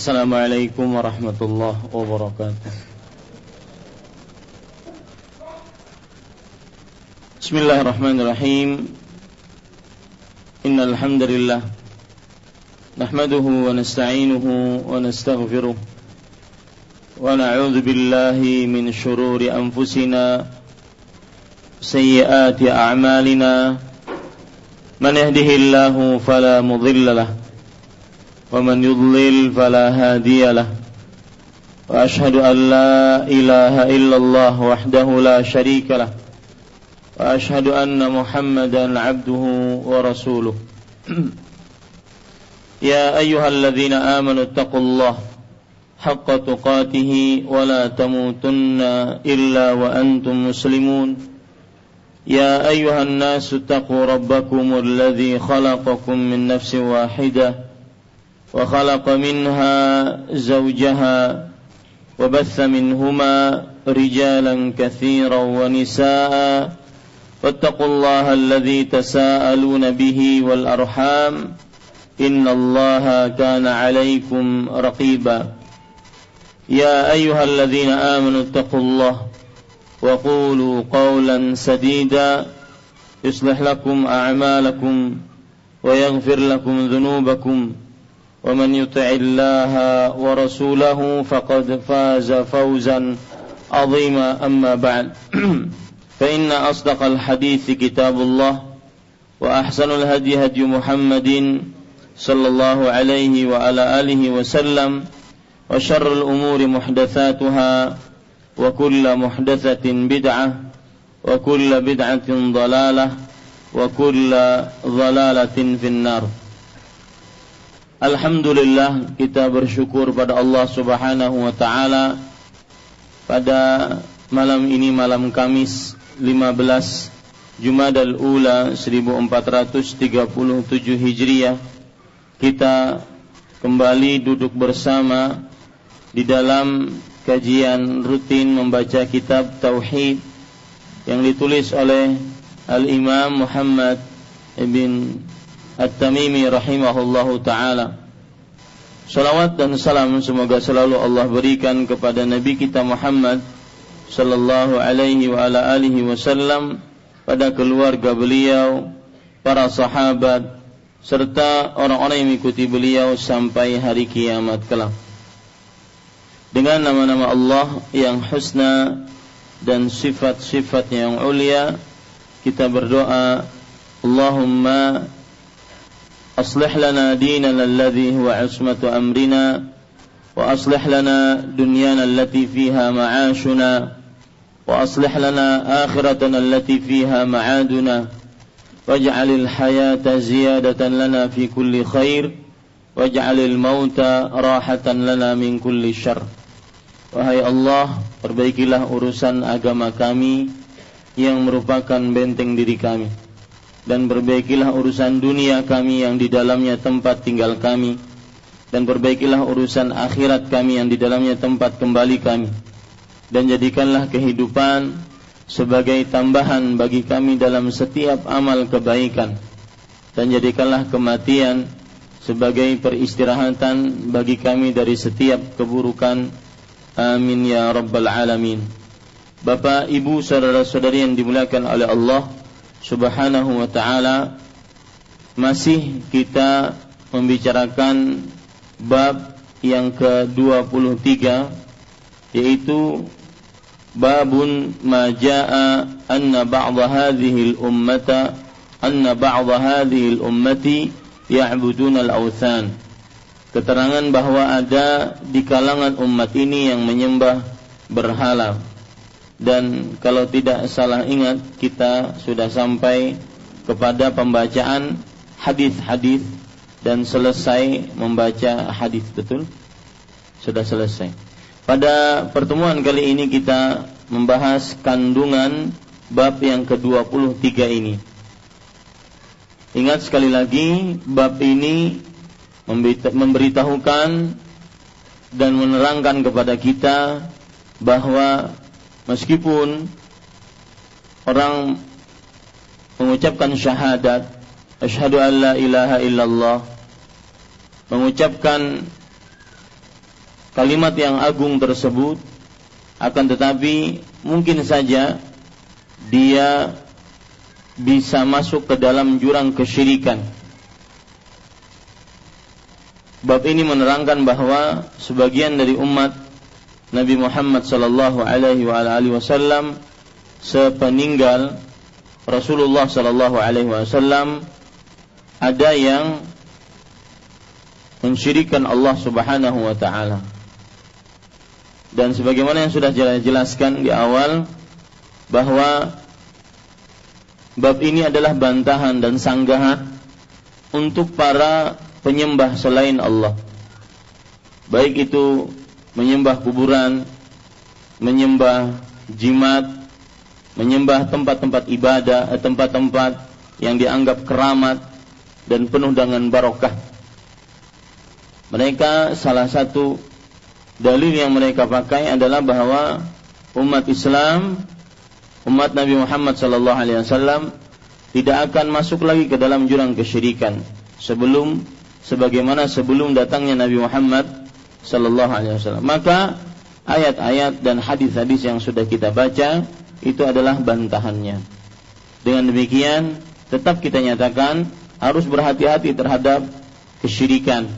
Assalamualaikum warahmatullahi wabarakatuh. Bismillahirrahmanirrahim. Innal hamdalillah nahmaduhu wa nasta'inuhu wa nastaghfiruh. Wa na'udzu min shururi anfusina sayyiati a'malina. Man yahdihillahu فلا mudilla ومن يضلل فلا هادي له. وأشهد أن لا إله إلا الله وحده لا شريك له. وأشهد أن محمدا عبده ورسوله. يا أيها الذين آمنوا اتقوا الله حق تقاته ولا تموتن إلا وأنتم مسلمون. يا أيها الناس اتقوا ربكم الذي خلقكم من نفس واحدة وخلق منها زوجها وبث منهما رجالا كثيرا ونساء واتقوا الله الذي تساءلون به والأرحام إن الله كان عليكم رقيبا يا أيها الذين آمنوا اتقوا الله وقولوا قولا سديدا يصلح لكم أعمالكم ويغفر لكم ذنوبكم ومن يطع الله ورسوله فقد فاز فوزا عظيما. أما بعد فإن أصدق الحديث كتاب الله وأحسن الهدي هدي محمد صلى الله عليه وعلى آله وسلم وشر الأمور محدثاتها وكل محدثة بدعة وكل بدعة ضلالة وكل ضلالة في النار. Alhamdulillah kita bersyukur pada Allah Subhanahu wa taala. Pada malam ini malam Kamis 15 Jumadal Ula 1437 Hijriah kita kembali duduk bersama di dalam kajian rutin membaca kitab tauhid yang ditulis oleh Al-Imam Muhammad ibn At-Tamimi rahimahullahu taala. Salawat dan salam semoga selalu Allah berikan kepada Nabi kita Muhammad sallallahu alaihi wa ala alihi wasallam pada keluarga beliau, para sahabat serta orang-orang yang mengikuti beliau sampai hari kiamat kelak. Dengan nama-nama Allah yang husna dan sifat-sifat yang ulia, kita berdoa, Allahumma أصلح لنا ديننا الذي هو عصمة أمرنا وأصلح لنا دنيانا التي فيها معاشنا وأصلح لنا آخرتنا التي فيها معادنا واجعل الحياة زيادة لنا في كل خير واجعل الموت راحة لنا من كل شر Wahai Allah, perbaikilah urusan agama kami yang merupakan benteng diri kami. Dan perbaikilah urusan dunia kami yang di dalamnya tempat tinggal kami. Dan perbaikilah urusan akhirat kami yang di dalamnya tempat kembali kami. Dan jadikanlah kehidupan sebagai tambahan bagi kami dalam setiap amal kebaikan. Dan jadikanlah kematian sebagai peristirahatan bagi kami dari setiap keburukan. Amin ya rabbal alamin. Bapak, Ibu, saudara-saudari yang dimuliakan oleh Allah Subhanahu wa taala masih kita membicarakan bab yang ke-23 yaitu babun ma jaa anna ba'd hadhihi al-ummata anna ba'd hadhihi al-ummati ya'budun al-awthan. Keterangan bahwa ada di kalangan umat ini yang menyembah berhala dan kalau tidak salah ingat kita sudah sampai kepada pembacaan hadis-hadis dan selesai membaca hadis betul? Sudah selesai. Pada pertemuan kali ini kita membahas kandungan bab yang ke-23 ini. Ingat sekali lagi bab ini memberitahukan dan menerangkan kepada kita bahwa meskipun orang mengucapkan syahadat asyhadu an la ilaha illallah mengucapkan kalimat yang agung tersebut akan tetapi mungkin saja dia bisa masuk ke dalam jurang kesyirikan. Bab ini menerangkan bahwa sebagian dari umat Nabi Muhammad sallallahu alaihi wasallam sepeninggal Rasulullah sallallahu alaihi wasallam ada yang mensyirikan Allah Subhanahu wa taala. Dan sebagaimana yang sudah jelaskan di awal bahwa bab ini adalah bantahan dan sanggahan untuk para penyembah selain Allah. Baik itu menyembah kuburan, menyembah jimat, menyembah tempat-tempat ibadah, eh, tempat-tempat yang dianggap keramat dan penuh dengan barokah. Mereka salah satu dalil yang mereka pakai adalah bahwa umat Islam, umat Nabi Muhammad sallallahu alaihi wasallam tidak akan masuk lagi ke dalam jurang kesyirikan sebelum sebagaimana sebelum datangnya Nabi Muhammad sallallahu alaihi wasallam. Maka ayat-ayat dan hadis-hadis yang sudah kita baca itu adalah bantahannya. Dengan demikian, tetap kita nyatakan harus berhati-hati terhadap kesyirikan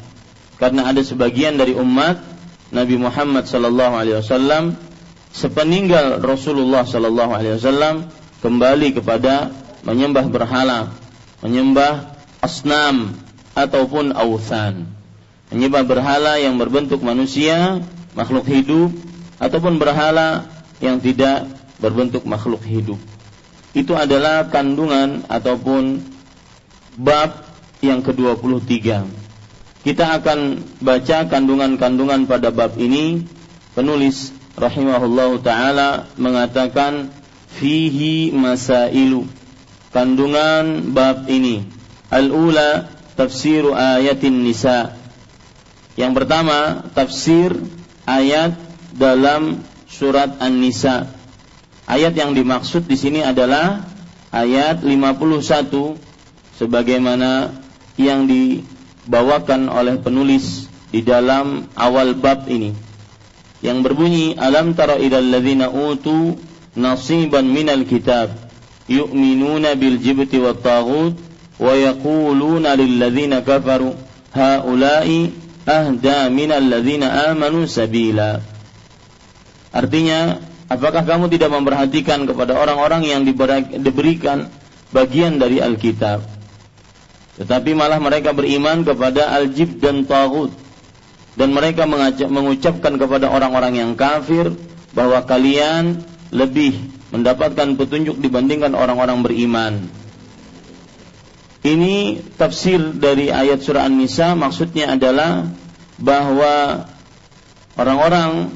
karena ada sebagian dari umat Nabi Muhammad sallallahu alaihi wasallam sepeninggal Rasulullah sallallahu alaihi wasallam kembali kepada menyembah berhala, menyembah asnam ataupun ausan. Menyembah berhala yang berbentuk manusia, makhluk hidup ataupun berhala yang tidak berbentuk makhluk hidup. Itu adalah kandungan ataupun bab yang ke-23 kita akan baca kandungan-kandungan pada bab ini. Penulis rahimahullahu taala mengatakan fihi masailu. Kandungan bab ini. Al-ula tafsir ayatin nisa. Yang pertama, tafsir ayat dalam surat An-Nisa. Ayat yang dimaksud di sini adalah ayat 51 sebagaimana yang di dibawakan oleh penulis di dalam awal bab ini yang berbunyi alam tara ilal ladzina utu nasiban minal kitab yu'minuna bil jibti wat taghut wa yaquluna lil ladzina kafaru haula'i ahda minal amanu sabila artinya apakah kamu tidak memperhatikan kepada orang-orang yang diberikan bagian dari Alkitab tetapi malah mereka beriman kepada al-jib dan tagut. Dan mereka mengucapkan kepada orang-orang yang kafir bahwa kalian lebih mendapatkan petunjuk dibandingkan orang-orang beriman. Ini tafsir dari ayat surah An-Nisa maksudnya adalah bahwa orang-orang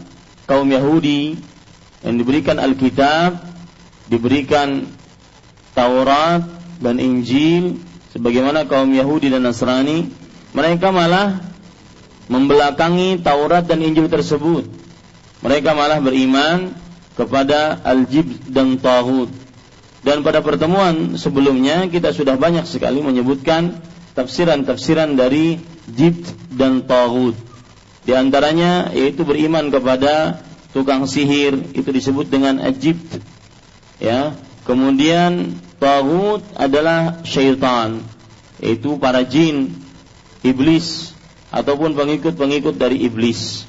kaum Yahudi yang diberikan Alkitab, diberikan Taurat dan Injil sebagaimana kaum Yahudi dan Nasrani, mereka malah membelakangi Taurat dan Injil tersebut. Mereka malah beriman kepada Al-Jib dan Tauhid. Dan pada pertemuan sebelumnya kita sudah banyak sekali menyebutkan tafsiran-tafsiran dari Jibt dan Tauhid. Di antaranya yaitu beriman kepada tukang sihir itu disebut dengan Ajibt. Ya. Kemudian Tagut adalah syaitan, yaitu para jin, iblis, ataupun pengikut-pengikut dari iblis.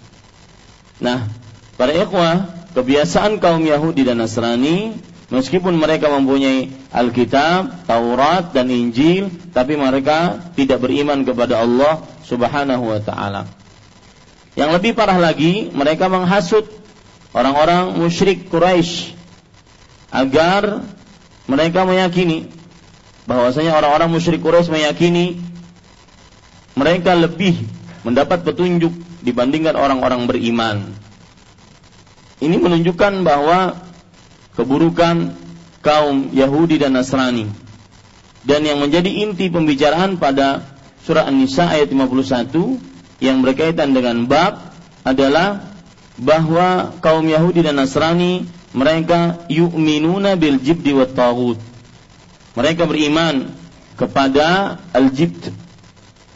Nah, para ikhwah, kebiasaan kaum Yahudi dan Nasrani, meskipun mereka mempunyai Alkitab, Taurat, dan Injil, tapi mereka tidak beriman kepada Allah Subhanahu wa Ta'ala. Yang lebih parah lagi, mereka menghasut orang-orang musyrik Quraisy agar mereka meyakini bahwasanya orang-orang musyrik Quraisy meyakini mereka lebih mendapat petunjuk dibandingkan orang-orang beriman. Ini menunjukkan bahwa keburukan kaum Yahudi dan Nasrani dan yang menjadi inti pembicaraan pada surah An-Nisa ayat 51 yang berkaitan dengan bab adalah bahwa kaum Yahudi dan Nasrani mereka yu'minuna bil jibdi wa taghut. Mereka beriman kepada al-jibt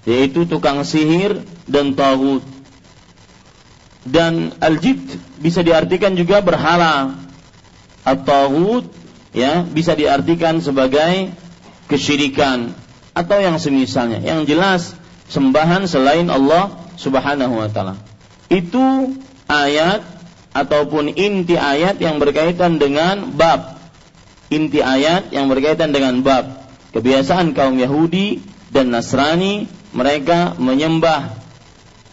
yaitu tukang sihir dan taghut. dan al-jibt bisa diartikan juga berhala. At-taghut ya bisa diartikan sebagai kesyirikan atau yang semisalnya. Yang jelas sembahan selain Allah Subhanahu wa taala. Itu ayat ataupun inti ayat yang berkaitan dengan bab. Inti ayat yang berkaitan dengan bab. Kebiasaan kaum Yahudi dan Nasrani mereka menyembah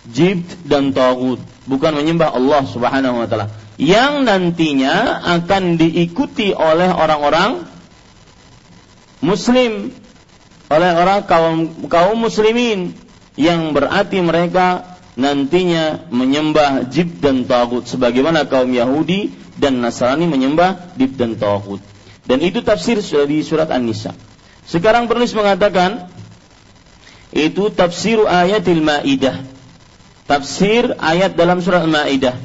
jibt dan tagut, bukan menyembah Allah Subhanahu wa taala. Yang nantinya akan diikuti oleh orang-orang muslim oleh orang kaum kaum muslimin yang berarti mereka nantinya menyembah jib dan tagut sebagaimana kaum Yahudi dan Nasrani menyembah jib dan tagut. Dan itu tafsir di surat An-Nisa. Sekarang penulis mengatakan itu tafsir ayatil Maidah. Tafsir ayat dalam surat Al-Maidah.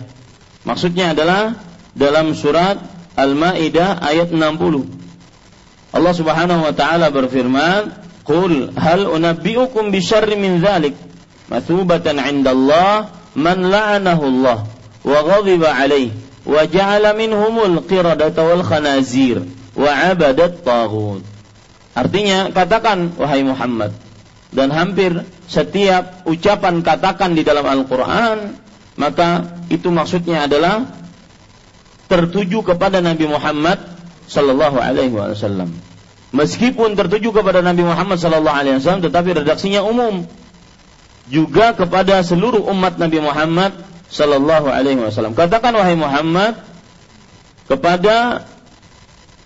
Maksudnya adalah dalam surat Al-Maidah ayat 60. Allah Subhanahu wa taala berfirman, "Qul hal unabbiukum bi syarri min dzalik masubatan 'inda Allah man la'anahu Allah wa ghadiba 'alaihi wa ja'ala minhumul qiradata wal khanazir wa 'abadat taghut." Artinya, katakan wahai Muhammad dan hampir setiap ucapan katakan di dalam Al-Qur'an maka itu maksudnya adalah tertuju kepada Nabi Muhammad sallallahu alaihi wasallam. Meskipun tertuju kepada Nabi Muhammad sallallahu alaihi wasallam tetapi redaksinya umum juga kepada seluruh umat Nabi Muhammad sallallahu alaihi wasallam. Katakan wahai Muhammad kepada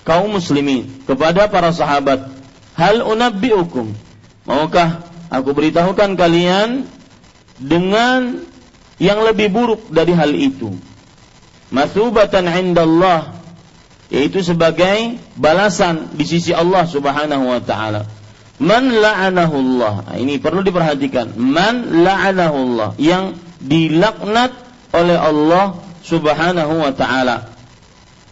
kaum muslimin, kepada para sahabat, hal unabbiukum? Maukah aku beritahukan kalian dengan yang lebih buruk dari hal itu? Masubatan indallah yaitu sebagai balasan di sisi Allah Subhanahu wa taala Man la'anahullah. Nah, ini perlu diperhatikan. Man la'anahullah. Yang dilaknat oleh Allah subhanahu wa ta'ala.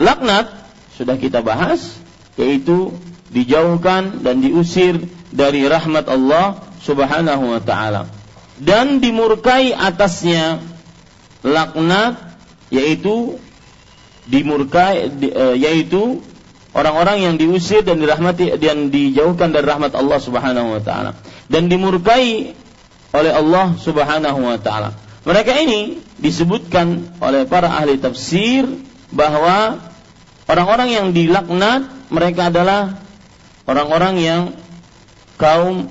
Laknat, sudah kita bahas, yaitu dijauhkan dan diusir dari rahmat Allah subhanahu wa ta'ala. Dan dimurkai atasnya laknat, yaitu dimurkai, eh, yaitu orang-orang yang diusir dan dirahmati dan dijauhkan dari rahmat Allah Subhanahu wa taala dan dimurkai oleh Allah Subhanahu wa taala. Mereka ini disebutkan oleh para ahli tafsir bahwa orang-orang yang dilaknat mereka adalah orang-orang yang kaum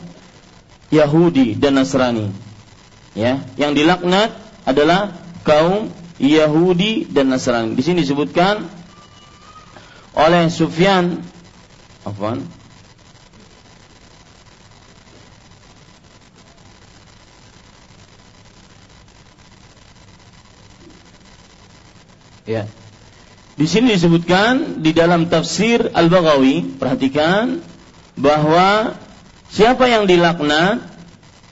Yahudi dan Nasrani. Ya, yang dilaknat adalah kaum Yahudi dan Nasrani. Di sini disebutkan oleh Sufyan Afwan Ya. Di sini disebutkan di dalam tafsir Al-Baghawi, perhatikan bahwa siapa yang dilaknat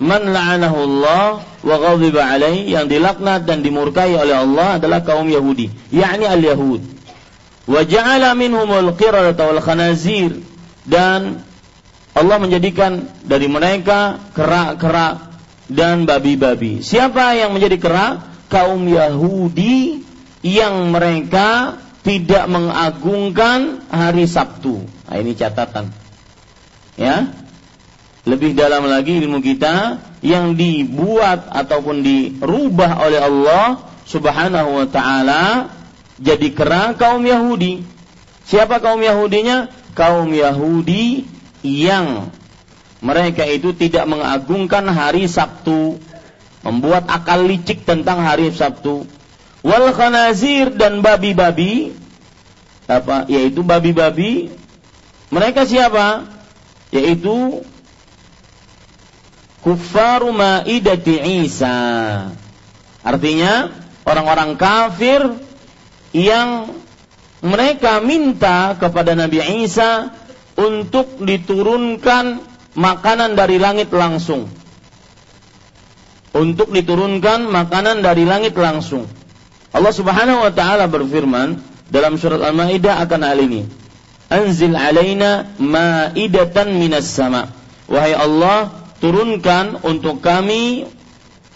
man la'anahu Allah wa ghadiba alaih yang dilaknat dan dimurkai oleh Allah adalah kaum Yahudi, yakni al-Yahud wa ja'ala minhumul qiradata wal khanazir dan Allah menjadikan dari mereka kera-kera dan babi-babi. Siapa yang menjadi kera? Kaum Yahudi yang mereka tidak mengagungkan hari Sabtu. Nah, ini catatan. Ya. Lebih dalam lagi ilmu kita yang dibuat ataupun dirubah oleh Allah Subhanahu wa taala jadi kera kaum Yahudi. Siapa kaum Yahudinya? Kaum Yahudi yang mereka itu tidak mengagungkan hari Sabtu, membuat akal licik tentang hari Sabtu. Wal khanazir dan babi-babi apa yaitu babi-babi mereka siapa? Yaitu kufaru ma'idati Isa. Artinya orang-orang kafir yang mereka minta kepada Nabi Isa untuk diturunkan makanan dari langit langsung. Untuk diturunkan makanan dari langit langsung. Allah Subhanahu wa taala berfirman dalam surat Al-Maidah akan hal ini. Anzil alaina ma'idatan minas sama. Wahai Allah, turunkan untuk kami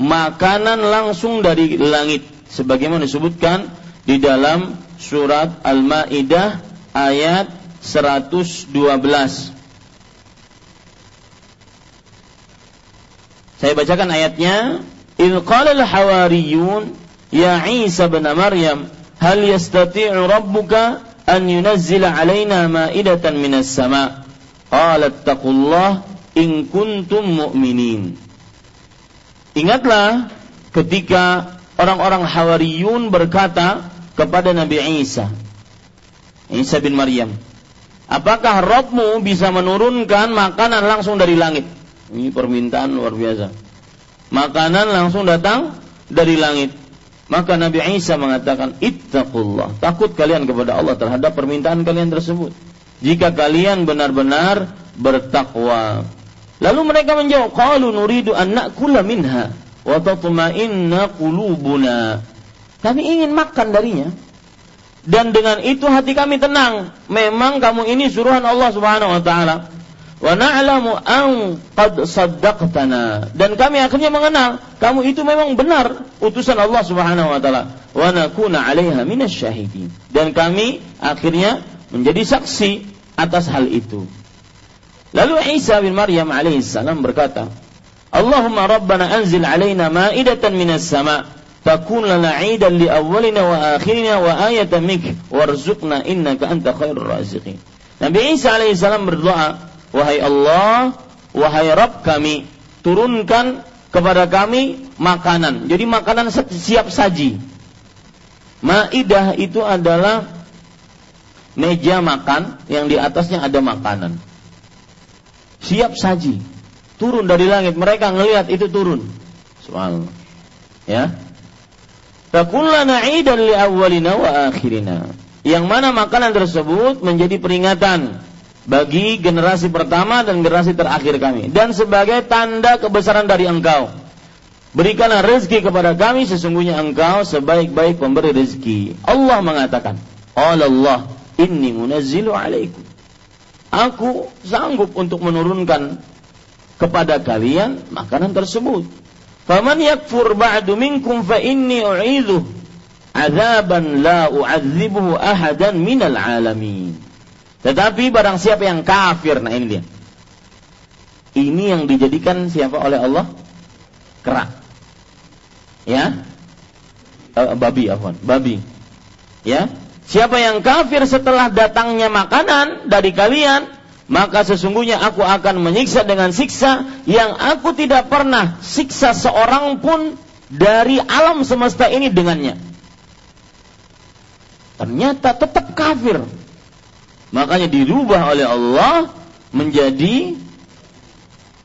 makanan langsung dari langit sebagaimana disebutkan di dalam surat Al-Maidah ayat 112. Saya bacakan ayatnya. Il qala al-hawariyun ya Isa bin Maryam hal yastati'u rabbuka an yunazzila alaina ma'idatan minas sama' qala taqullah in kuntum mu'minin Ingatlah ketika orang-orang Hawariyun berkata kepada Nabi Isa Isa bin Maryam Apakah Robmu bisa menurunkan makanan langsung dari langit? Ini permintaan luar biasa. Makanan langsung datang dari langit. Maka Nabi Isa mengatakan, Ittaqullah. Takut kalian kepada Allah terhadap permintaan kalian tersebut. Jika kalian benar-benar bertakwa. Lalu mereka menjawab, Qalu nuridu an na'kula minha wa tatma'inna qulubuna. Kami ingin makan darinya. Dan dengan itu hati kami tenang. Memang kamu ini suruhan Allah Subhanahu wa taala wa na'lamu an qad saddaqtana dan kami akhirnya mengenal kamu itu memang benar utusan Allah Subhanahu wa taala wa nakuna 'alaiha minasyahidin dan kami akhirnya menjadi saksi atas hal itu lalu Isa bin Maryam alaihi salam berkata Allahumma rabbana anzil 'alaina ma'idatan minas sama' takun lana 'idan li awwalina wa akhirina wa ayatan mink warzuqna innaka anta khairur raziqin Nabi Isa alaihi salam berdoa Wahai Allah, wahai Rabb kami, turunkan kepada kami makanan. Jadi makanan siap saji. Maidah itu adalah meja makan yang di atasnya ada makanan. Siap saji. Turun dari langit. Mereka ngelihat itu turun. Subhanallah. Ya. Takullana idan li awwalina wa akhirina. Yang mana makanan tersebut menjadi peringatan bagi generasi pertama dan generasi terakhir kami dan sebagai tanda kebesaran dari engkau berikanlah rezeki kepada kami sesungguhnya engkau sebaik-baik pemberi rezeki Allah mengatakan Allah inni munazzilu alaikum aku sanggup untuk menurunkan kepada kalian makanan tersebut faman yakfur ba'du minkum fa inni u'idhu azaban la u'adzibuhu ahadan minal alamin tetapi barang siapa yang kafir, nah ini dia. Ini yang dijadikan siapa oleh Allah? Kera. Ya. Uh, babi afwan, babi. Ya. Siapa yang kafir setelah datangnya makanan dari kalian, maka sesungguhnya aku akan menyiksa dengan siksa yang aku tidak pernah siksa seorang pun dari alam semesta ini dengannya. Ternyata tetap kafir Makanya dirubah oleh Allah menjadi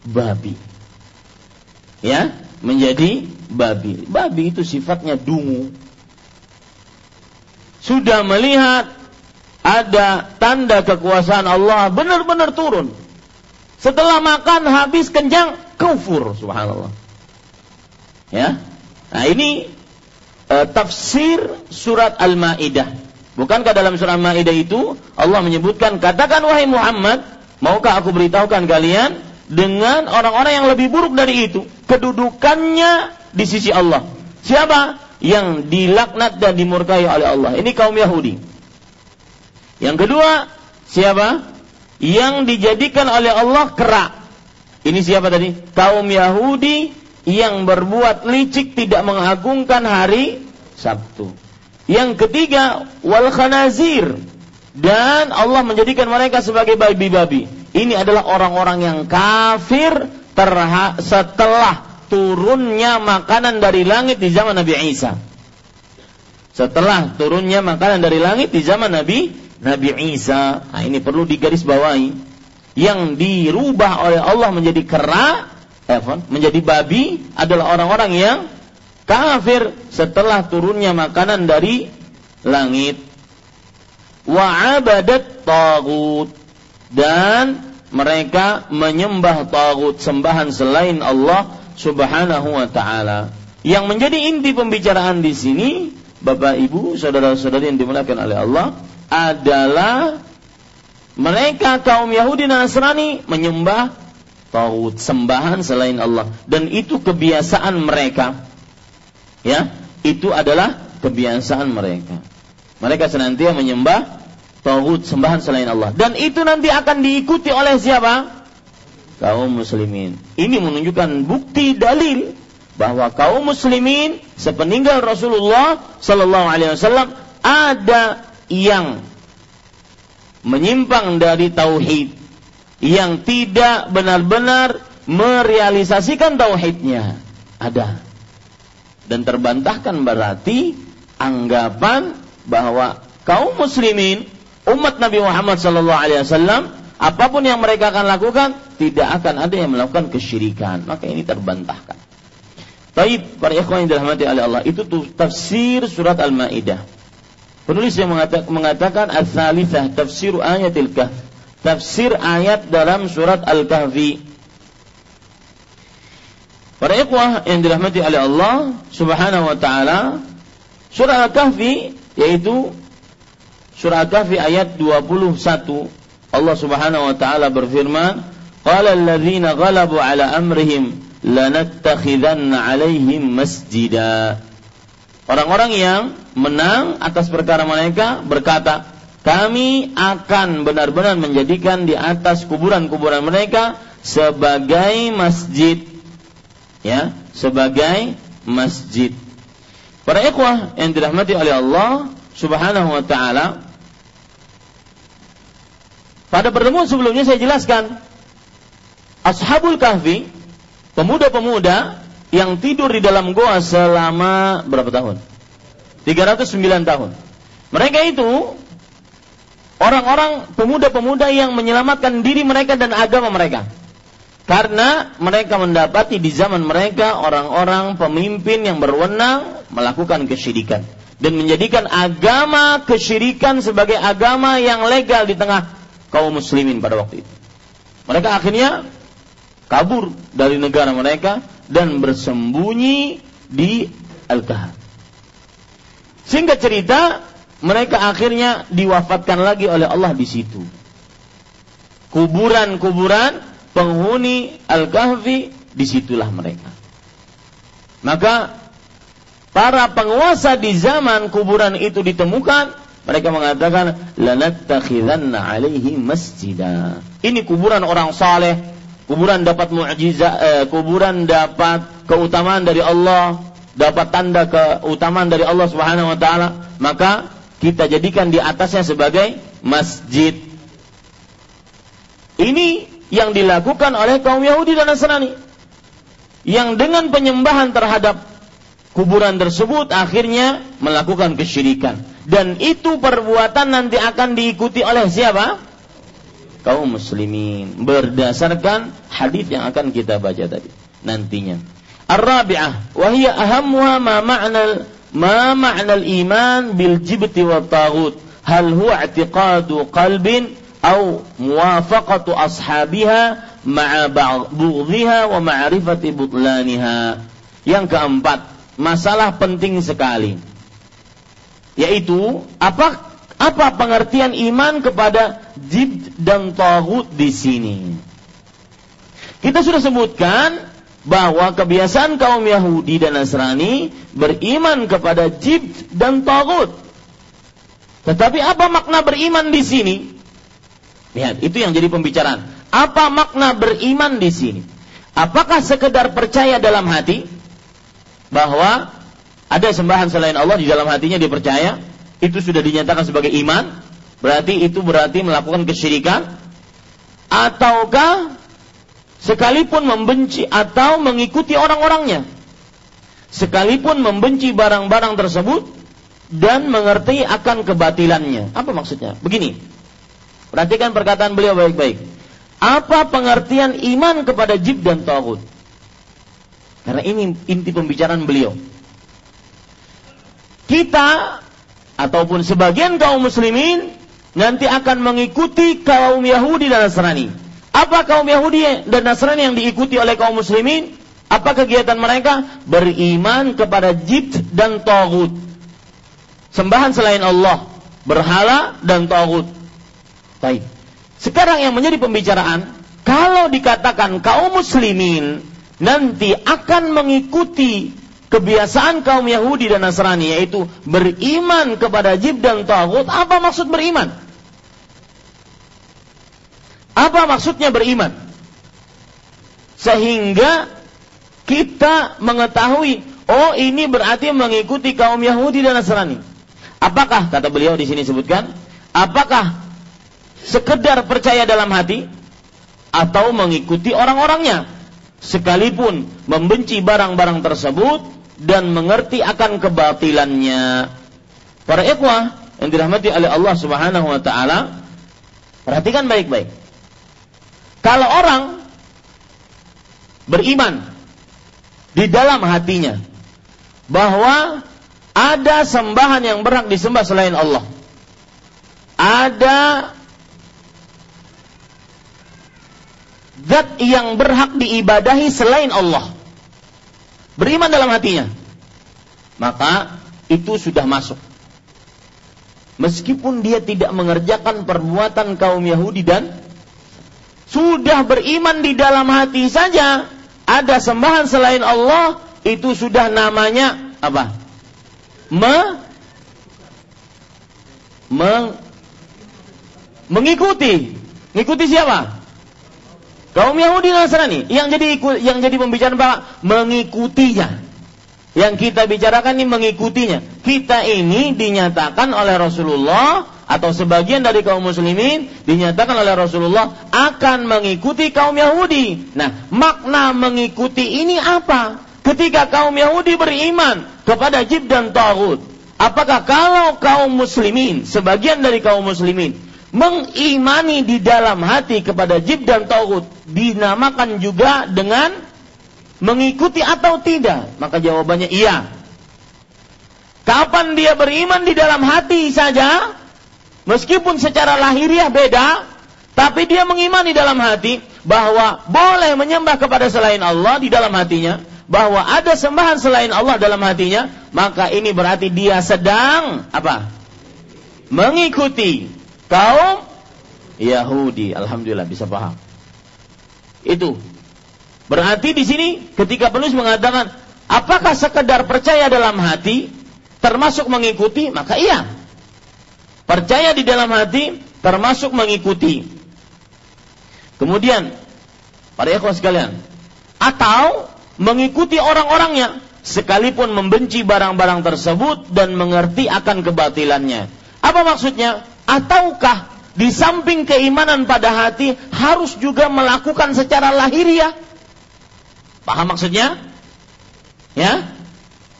babi. Ya, menjadi babi. Babi itu sifatnya dungu. Sudah melihat ada tanda kekuasaan Allah benar-benar turun. Setelah makan habis kenyang kufur subhanallah. Ya. Nah, ini uh, tafsir surat Al-Maidah. Bukankah dalam surah Maidah itu Allah menyebutkan katakan wahai Muhammad, maukah aku beritahukan kalian dengan orang-orang yang lebih buruk dari itu, kedudukannya di sisi Allah. Siapa? Yang dilaknat dan dimurkai oleh Allah. Ini kaum Yahudi. Yang kedua, siapa? Yang dijadikan oleh Allah kerak. Ini siapa tadi? Kaum Yahudi yang berbuat licik tidak mengagungkan hari Sabtu. Yang ketiga, wal khanazir. Dan Allah menjadikan mereka sebagai babi-babi. Ini adalah orang-orang yang kafir setelah turunnya makanan dari langit di zaman Nabi Isa. Setelah turunnya makanan dari langit di zaman Nabi Nabi Isa. Nah, ini perlu digarisbawahi. Yang dirubah oleh Allah menjadi kera, eh, menjadi babi adalah orang-orang yang kafir setelah turunnya makanan dari langit wa abadat tagut dan mereka menyembah tagut sembahan selain Allah Subhanahu wa taala. Yang menjadi inti pembicaraan di sini Bapak Ibu, saudara-saudari yang dimuliakan oleh Allah adalah mereka kaum Yahudi Nasrani menyembah tagut sembahan selain Allah dan itu kebiasaan mereka ya Itu adalah kebiasaan mereka. Mereka senantiasa menyembah tauhid sembahan selain Allah. Dan itu nanti akan diikuti oleh siapa? Kaum muslimin. Ini menunjukkan bukti dalil bahwa kaum muslimin sepeninggal Rasulullah sallallahu alaihi wasallam ada yang menyimpang dari tauhid yang tidak benar-benar merealisasikan tauhidnya. Ada. Dan terbantahkan berarti anggapan bahwa kaum muslimin umat Nabi Muhammad sallallahu alaihi wasallam apa pun yang mereka akan lakukan tidak akan ada yang melakukan kesyirikan. Maka ini terbantahkan. Taib para ikhwan yang dirahmati oleh Allah itu tafsir surat Al-Maidah. Penulis yang mengatakan al-thalithah tafsir ayatil kahf. Tafsir ayat dalam surat Al-Kahfi. Para ikhwah yang dirahmati oleh Allah Subhanahu wa taala, surah Al-Kahfi yaitu surah Al-Kahfi ayat 21. Allah Subhanahu wa taala berfirman, "Qala alladziina ghalabu 'ala amrihim lanattakhidanna 'alaihim masjida. Orang-orang yang menang atas perkara mereka berkata, kami akan benar-benar menjadikan di atas kuburan-kuburan mereka sebagai masjid. Ya, sebagai masjid. Para ikhwah yang dirahmati oleh Allah Subhanahu wa taala, pada pertemuan sebelumnya saya jelaskan Ashabul Kahfi pemuda-pemuda yang tidur di dalam goa selama berapa tahun? 309 tahun. Mereka itu orang-orang pemuda-pemuda yang menyelamatkan diri mereka dan agama mereka. Karena mereka mendapati di zaman mereka orang-orang pemimpin yang berwenang melakukan kesyirikan dan menjadikan agama kesyirikan sebagai agama yang legal di tengah kaum muslimin pada waktu itu. Mereka akhirnya kabur dari negara mereka dan bersembunyi di Al-Kahf. Singkat cerita, mereka akhirnya diwafatkan lagi oleh Allah di situ. Kuburan-kuburan penghuni Al-Kahfi di situlah mereka. Maka para penguasa di zaman kuburan itu ditemukan, mereka mengatakan lanattakhidanna alaihi masjidah. Ini kuburan orang saleh, kuburan dapat mukjizat, eh, kuburan dapat keutamaan dari Allah, dapat tanda keutamaan dari Allah Subhanahu wa taala, maka kita jadikan di atasnya sebagai masjid. Ini yang dilakukan oleh kaum Yahudi dan Nasrani. Yang dengan penyembahan terhadap kuburan tersebut akhirnya melakukan kesyirikan. Dan itu perbuatan nanti akan diikuti oleh siapa? kaum muslimin berdasarkan hadis yang akan kita baca tadi nantinya. Ar-rabi'ah wa hiya ma ma'na ma ma'na al-iman bil jibti wa taghut. Hal huwa i'tiqadu qalbin aw muwafaqatu ashabiha ma'a bughdhiha wa ma'rifati butlaniha. Yang keempat, masalah penting sekali yaitu apa apa pengertian iman kepada jib dan tagut di sini? Kita sudah sebutkan bahwa kebiasaan kaum Yahudi dan Nasrani beriman kepada jib dan tagut. Tetapi apa makna beriman di sini? Lihat, itu yang jadi pembicaraan. Apa makna beriman di sini? Apakah sekedar percaya dalam hati bahwa ada sembahan selain Allah di dalam hatinya dia percaya? itu sudah dinyatakan sebagai iman, berarti itu berarti melakukan kesyirikan ataukah sekalipun membenci atau mengikuti orang-orangnya sekalipun membenci barang-barang tersebut dan mengerti akan kebatilannya. Apa maksudnya? Begini. Perhatikan perkataan beliau baik-baik. Apa pengertian iman kepada jib dan tauhid? Karena ini inti pembicaraan beliau. Kita ataupun sebagian kaum muslimin nanti akan mengikuti kaum Yahudi dan Nasrani. Apa kaum Yahudi dan Nasrani yang diikuti oleh kaum muslimin? Apa kegiatan mereka? Beriman kepada jibt dan togut. Sembahan selain Allah, berhala dan togut. Baik. Sekarang yang menjadi pembicaraan, kalau dikatakan kaum muslimin nanti akan mengikuti kebiasaan kaum Yahudi dan Nasrani yaitu beriman kepada jib dan tagut. Apa maksud beriman? Apa maksudnya beriman? Sehingga kita mengetahui, oh ini berarti mengikuti kaum Yahudi dan Nasrani. Apakah kata beliau di sini sebutkan? Apakah sekedar percaya dalam hati atau mengikuti orang-orangnya sekalipun membenci barang-barang tersebut dan mengerti akan kebatilannya. Para ikhwah yang dirahmati oleh Allah Subhanahu wa taala, perhatikan baik-baik. Kalau orang beriman di dalam hatinya bahwa ada sembahan yang berhak disembah selain Allah. Ada zat yang berhak diibadahi selain Allah. Beriman dalam hatinya. Maka itu sudah masuk. Meskipun dia tidak mengerjakan perbuatan kaum Yahudi dan sudah beriman di dalam hati saja ada sembahan selain Allah itu sudah namanya apa? Me, meng, mengikuti. Mengikuti siapa? Kaum Yahudi Nasrani yang jadi yang jadi pembicaraan Pak mengikutinya. Yang kita bicarakan ini mengikutinya. Kita ini dinyatakan oleh Rasulullah atau sebagian dari kaum muslimin dinyatakan oleh Rasulullah akan mengikuti kaum Yahudi. Nah, makna mengikuti ini apa? Ketika kaum Yahudi beriman kepada jib dan tagut, apakah kalau kaum muslimin, sebagian dari kaum muslimin mengimani di dalam hati kepada jib dan tagut dinamakan juga dengan mengikuti atau tidak? Maka jawabannya iya. Kapan dia beriman di dalam hati saja, Meskipun secara lahiriah beda, tapi dia mengimani dalam hati bahwa boleh menyembah kepada selain Allah di dalam hatinya, bahwa ada sembahan selain Allah dalam hatinya, maka ini berarti dia sedang apa? Mengikuti kaum Yahudi. Alhamdulillah bisa paham. Itu. Berarti di sini ketika penulis mengatakan apakah sekedar percaya dalam hati termasuk mengikuti, maka iya, Percaya di dalam hati termasuk mengikuti. Kemudian, para ikhwan sekalian, atau mengikuti orang-orangnya sekalipun membenci barang-barang tersebut dan mengerti akan kebatilannya. Apa maksudnya? Ataukah di samping keimanan pada hati harus juga melakukan secara lahiriah? Paham maksudnya? Ya?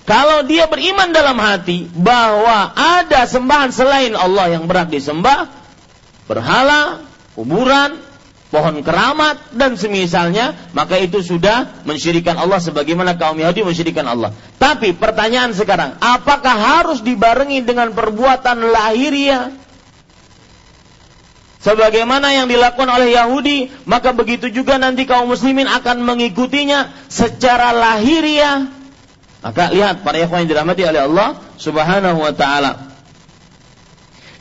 Kalau dia beriman dalam hati bahwa ada sembahan selain Allah yang berhak disembah, berhala, kuburan, pohon keramat dan semisalnya, maka itu sudah mensyirikan Allah sebagaimana kaum Yahudi mensyirikan Allah. Tapi pertanyaan sekarang, apakah harus dibarengi dengan perbuatan lahiriah? Sebagaimana yang dilakukan oleh Yahudi, maka begitu juga nanti kaum muslimin akan mengikutinya secara lahiriah maka lihat para ikhwan yang dirahmati oleh Allah Subhanahu wa taala.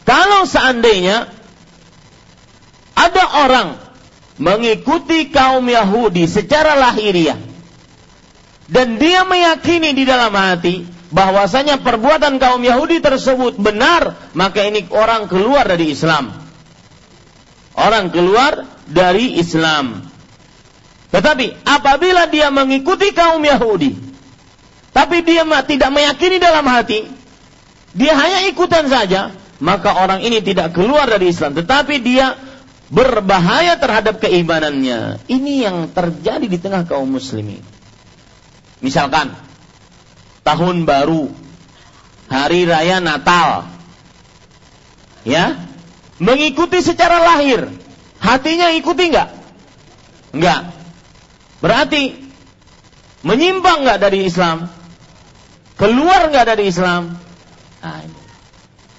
Kalau seandainya ada orang mengikuti kaum Yahudi secara lahiriah dan dia meyakini di dalam hati bahwasanya perbuatan kaum Yahudi tersebut benar, maka ini orang keluar dari Islam. Orang keluar dari Islam. Tetapi apabila dia mengikuti kaum Yahudi tapi dia tidak meyakini dalam hati, dia hanya ikutan saja, maka orang ini tidak keluar dari Islam, tetapi dia berbahaya terhadap keimanannya. Ini yang terjadi di tengah kaum muslimin. Misalkan tahun baru, hari raya Natal. Ya, mengikuti secara lahir. Hatinya ikuti enggak? Enggak. Berarti menyimpang enggak dari Islam? keluar nggak dari Islam? Nah,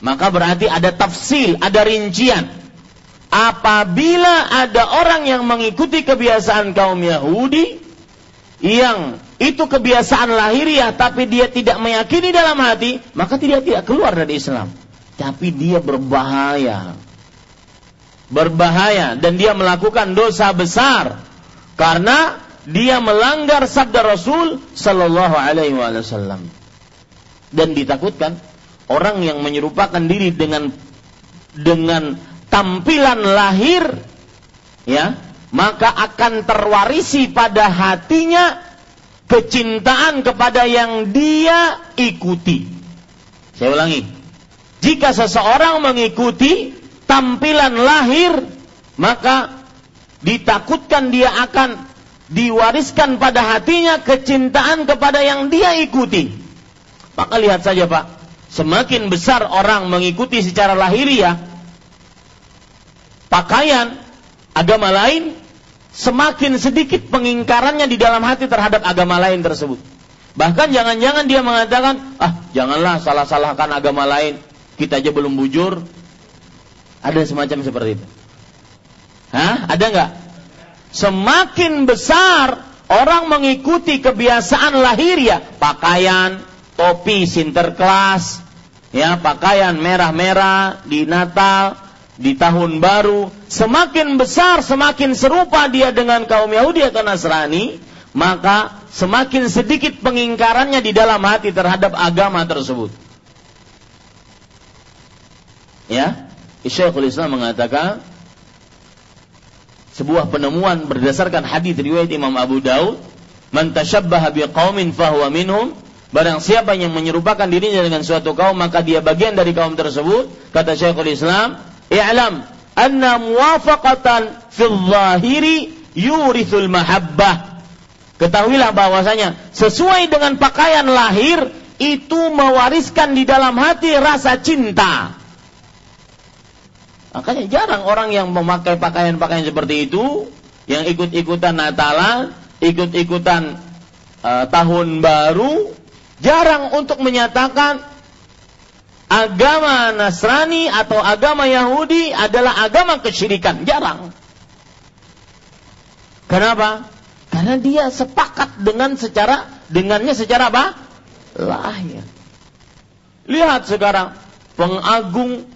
maka berarti ada tafsil, ada rincian. Apabila ada orang yang mengikuti kebiasaan kaum Yahudi yang itu kebiasaan lahiriah tapi dia tidak meyakini dalam hati, maka dia tidak keluar dari Islam. Tapi dia berbahaya. Berbahaya dan dia melakukan dosa besar karena dia melanggar sabda Rasul sallallahu alaihi wasallam. Dan ditakutkan orang yang menyerupakan diri dengan dengan tampilan lahir ya, maka akan terwarisi pada hatinya kecintaan kepada yang dia ikuti. Saya ulangi. Jika seseorang mengikuti tampilan lahir, maka ditakutkan dia akan diwariskan pada hatinya kecintaan kepada yang dia ikuti. Maka lihat saja Pak, semakin besar orang mengikuti secara lahiriah pakaian agama lain, semakin sedikit pengingkarannya di dalam hati terhadap agama lain tersebut. Bahkan jangan-jangan dia mengatakan, ah janganlah salah-salahkan agama lain, kita aja belum bujur. Ada semacam seperti itu. Hah? Ada nggak? Semakin besar orang mengikuti kebiasaan lahiriah, pakaian, topi sinterklas, ya, pakaian merah-merah di Natal, di tahun baru, semakin besar, semakin serupa dia dengan kaum Yahudi atau Nasrani, maka semakin sedikit pengingkarannya di dalam hati terhadap agama tersebut. Ya, Syekhul Islam mengatakan sebuah penemuan berdasarkan hadis riwayat Imam Abu Daud, "Man tashabbaha biqaumin fahuwa minhum." Barang siapa yang menyerupakan dirinya dengan suatu kaum maka dia bagian dari kaum tersebut. Kata Syekhul Islam, "I'lam anna muwafaqatan fil zahiri yurithul mahabbah." Ketahuilah bahwasanya sesuai dengan pakaian lahir itu mewariskan di dalam hati rasa cinta. Makanya jarang orang yang memakai pakaian-pakaian seperti itu, yang ikut-ikutan Natalan, ikut-ikutan uh, tahun baru, jarang untuk menyatakan agama Nasrani atau agama Yahudi adalah agama kesyirikan. Jarang. Kenapa? Karena dia sepakat dengan secara dengannya secara apa? Lahir. Lihat sekarang pengagung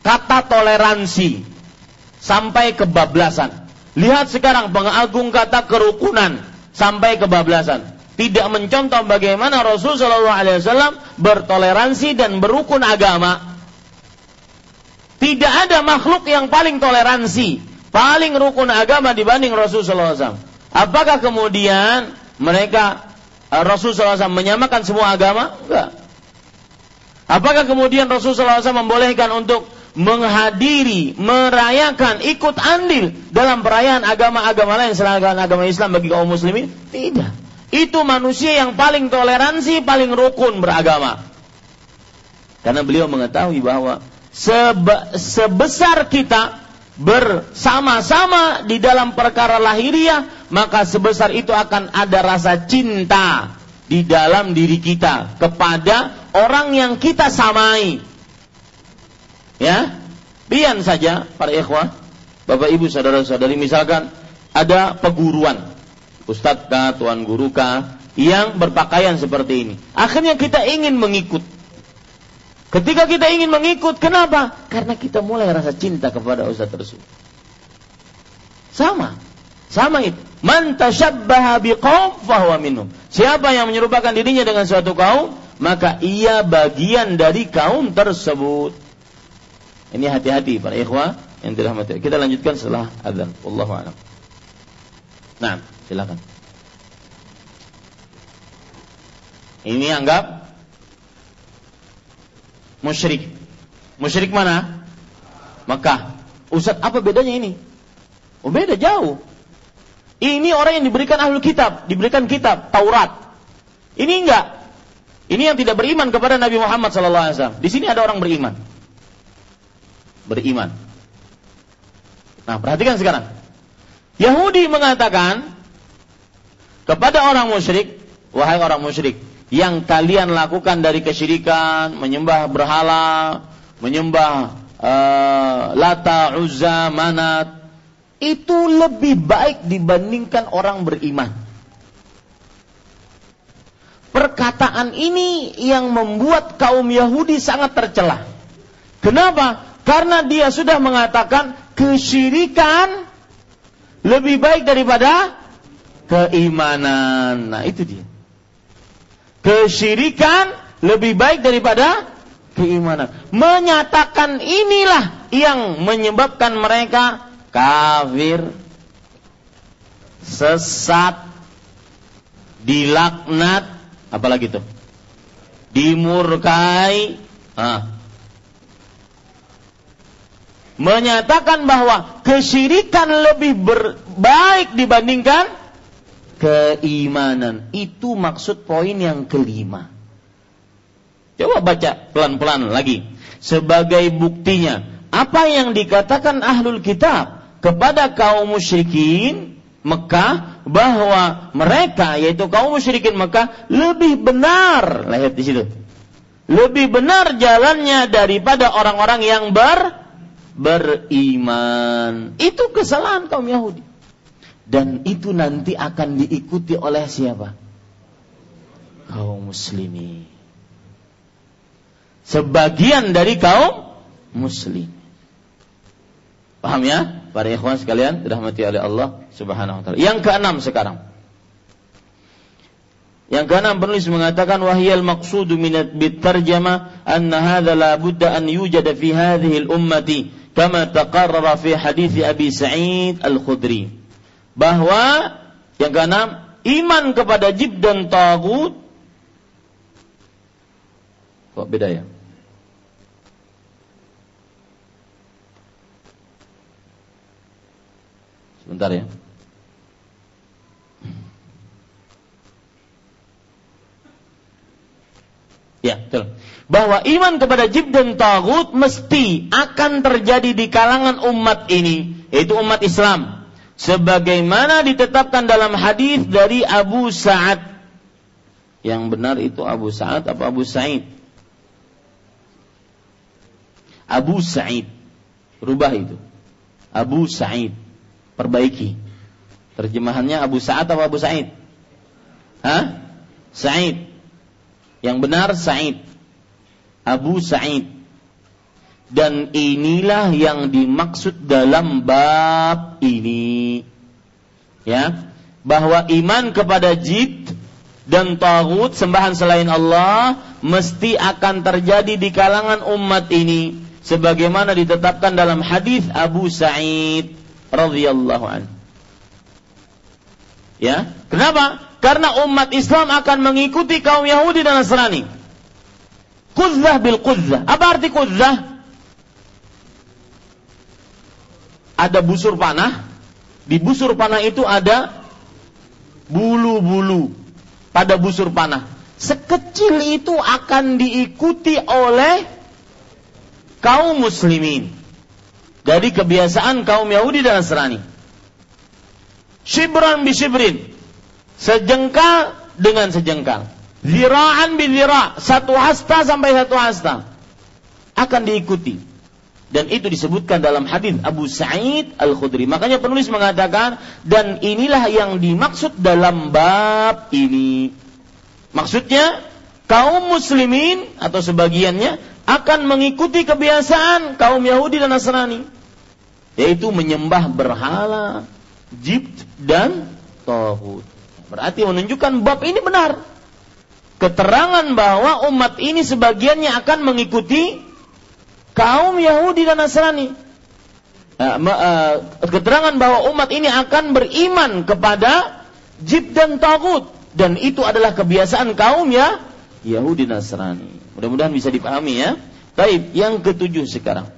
kata toleransi sampai kebablasan. Lihat sekarang pengagung kata kerukunan sampai kebablasan. Tidak mencontoh bagaimana Rasul Shallallahu Alaihi Wasallam bertoleransi dan berukun agama. Tidak ada makhluk yang paling toleransi, paling rukun agama dibanding Rasul Shallallahu Alaihi Wasallam. Apakah kemudian mereka eh, Rasul Wasallam menyamakan semua agama? Enggak. Apakah kemudian Rasul Wasallam membolehkan untuk menghadiri, merayakan, ikut andil dalam perayaan agama-agama lain selain agama Islam bagi kaum muslimin? Tidak. Itu manusia yang paling toleransi, paling rukun beragama. Karena beliau mengetahui bahwa sebe sebesar kita bersama-sama di dalam perkara lahiriah, maka sebesar itu akan ada rasa cinta di dalam diri kita kepada orang yang kita samai. Ya, pian saja para ikhwah, Bapak Ibu saudara-saudari misalkan ada peguruan, ustadz kah, tuan guru kah, yang berpakaian seperti ini. Akhirnya kita ingin mengikut. Ketika kita ingin mengikut, kenapa? Karena kita mulai rasa cinta kepada ustadz tersebut. Sama. Sama itu. Man tashabbaha biqaum fahuwa minhum. Siapa yang menyerupakan dirinya dengan suatu kaum, maka ia bagian dari kaum tersebut. Ini hati-hati para ikhwah yang dirahmati. Kita lanjutkan setelah azan. Wallahu a'lam. Nah, silakan. Ini anggap musyrik. Musyrik mana? Mekah. Ustaz, apa bedanya ini? Oh, beda jauh. Ini orang yang diberikan ahlul kitab, diberikan kitab, Taurat. Ini enggak. Ini yang tidak beriman kepada Nabi Muhammad SAW. Di sini ada orang beriman beriman. Nah, perhatikan sekarang. Yahudi mengatakan kepada orang musyrik, wahai orang musyrik, yang kalian lakukan dari kesyirikan, menyembah berhala, menyembah uh, Lata, Uzza, Manat, itu lebih baik dibandingkan orang beriman. Perkataan ini yang membuat kaum Yahudi sangat tercelah. Kenapa? Karena dia sudah mengatakan kesyirikan lebih baik daripada keimanan. Nah, itu dia. Kesyirikan lebih baik daripada keimanan. Menyatakan inilah yang menyebabkan mereka kafir, sesat, dilaknat, apalagi itu? Dimurkai, ah, menyatakan bahwa kesyirikan lebih baik dibandingkan keimanan. Itu maksud poin yang kelima. Coba baca pelan-pelan lagi. Sebagai buktinya, apa yang dikatakan ahlul kitab kepada kaum musyrikin Mekah bahwa mereka yaitu kaum musyrikin Mekah lebih benar lihat di situ lebih benar jalannya daripada orang-orang yang ber beriman. Itu kesalahan kaum Yahudi. Dan itu nanti akan diikuti oleh siapa? Kaum muslimin. Sebagian dari kaum muslim. Paham ya? Para ikhwan sekalian, dirahmati oleh Allah Subhanahu wa taala. Yang keenam sekarang. Yang keenam penulis mengatakan wahyal maqsudu minat bitarjama anna hadza la budda an yujada fi hadhihi al-ummati kama taqarrara fi hadis Abi Sa'id Al-Khudri bahwa yang keenam iman kepada jib dan tagut kok beda ya? Sebentar ya. Ya, betul. Bahwa iman kepada jib dan tagut mesti akan terjadi di kalangan umat ini, yaitu umat Islam. Sebagaimana ditetapkan dalam hadis dari Abu Sa'ad. Yang benar itu Abu Sa'ad apa Abu Sa'id? Abu Sa'id. Rubah itu. Abu Sa'id. Perbaiki. Terjemahannya Abu Sa'ad apa Abu Sa'id? Hah? Sa'id. Yang benar Sa'id. Abu Sa'id. Dan inilah yang dimaksud dalam bab ini. Ya, bahwa iman kepada jid dan tagut sembahan selain Allah mesti akan terjadi di kalangan umat ini sebagaimana ditetapkan dalam hadis Abu Sa'id radhiyallahu anhu. Ya, kenapa? Karena umat Islam akan mengikuti kaum Yahudi dan Nasrani. Kudzah bil kudzah. Apa arti kudzah? Ada busur panah. Di busur panah itu ada bulu-bulu pada busur panah. Sekecil itu akan diikuti oleh kaum muslimin. Jadi kebiasaan kaum Yahudi dan Nasrani. Shibran bi shibrin Sejengkal dengan sejengkal. Zira'an zira' Satu hasta sampai satu hasta. Akan diikuti. Dan itu disebutkan dalam hadis Abu Sa'id Al-Khudri. Makanya penulis mengatakan, dan inilah yang dimaksud dalam bab ini. Maksudnya, kaum muslimin atau sebagiannya akan mengikuti kebiasaan kaum Yahudi dan Nasrani. Yaitu menyembah berhala, jibt, dan tohut. Berarti menunjukkan bab ini benar. Keterangan bahwa umat ini sebagiannya akan mengikuti kaum Yahudi dan Nasrani. Eh, eh, keterangan bahwa umat ini akan beriman kepada jib dan tagut dan itu adalah kebiasaan kaum ya Yahudi Nasrani. Mudah-mudahan bisa dipahami ya. Baik, yang ketujuh sekarang.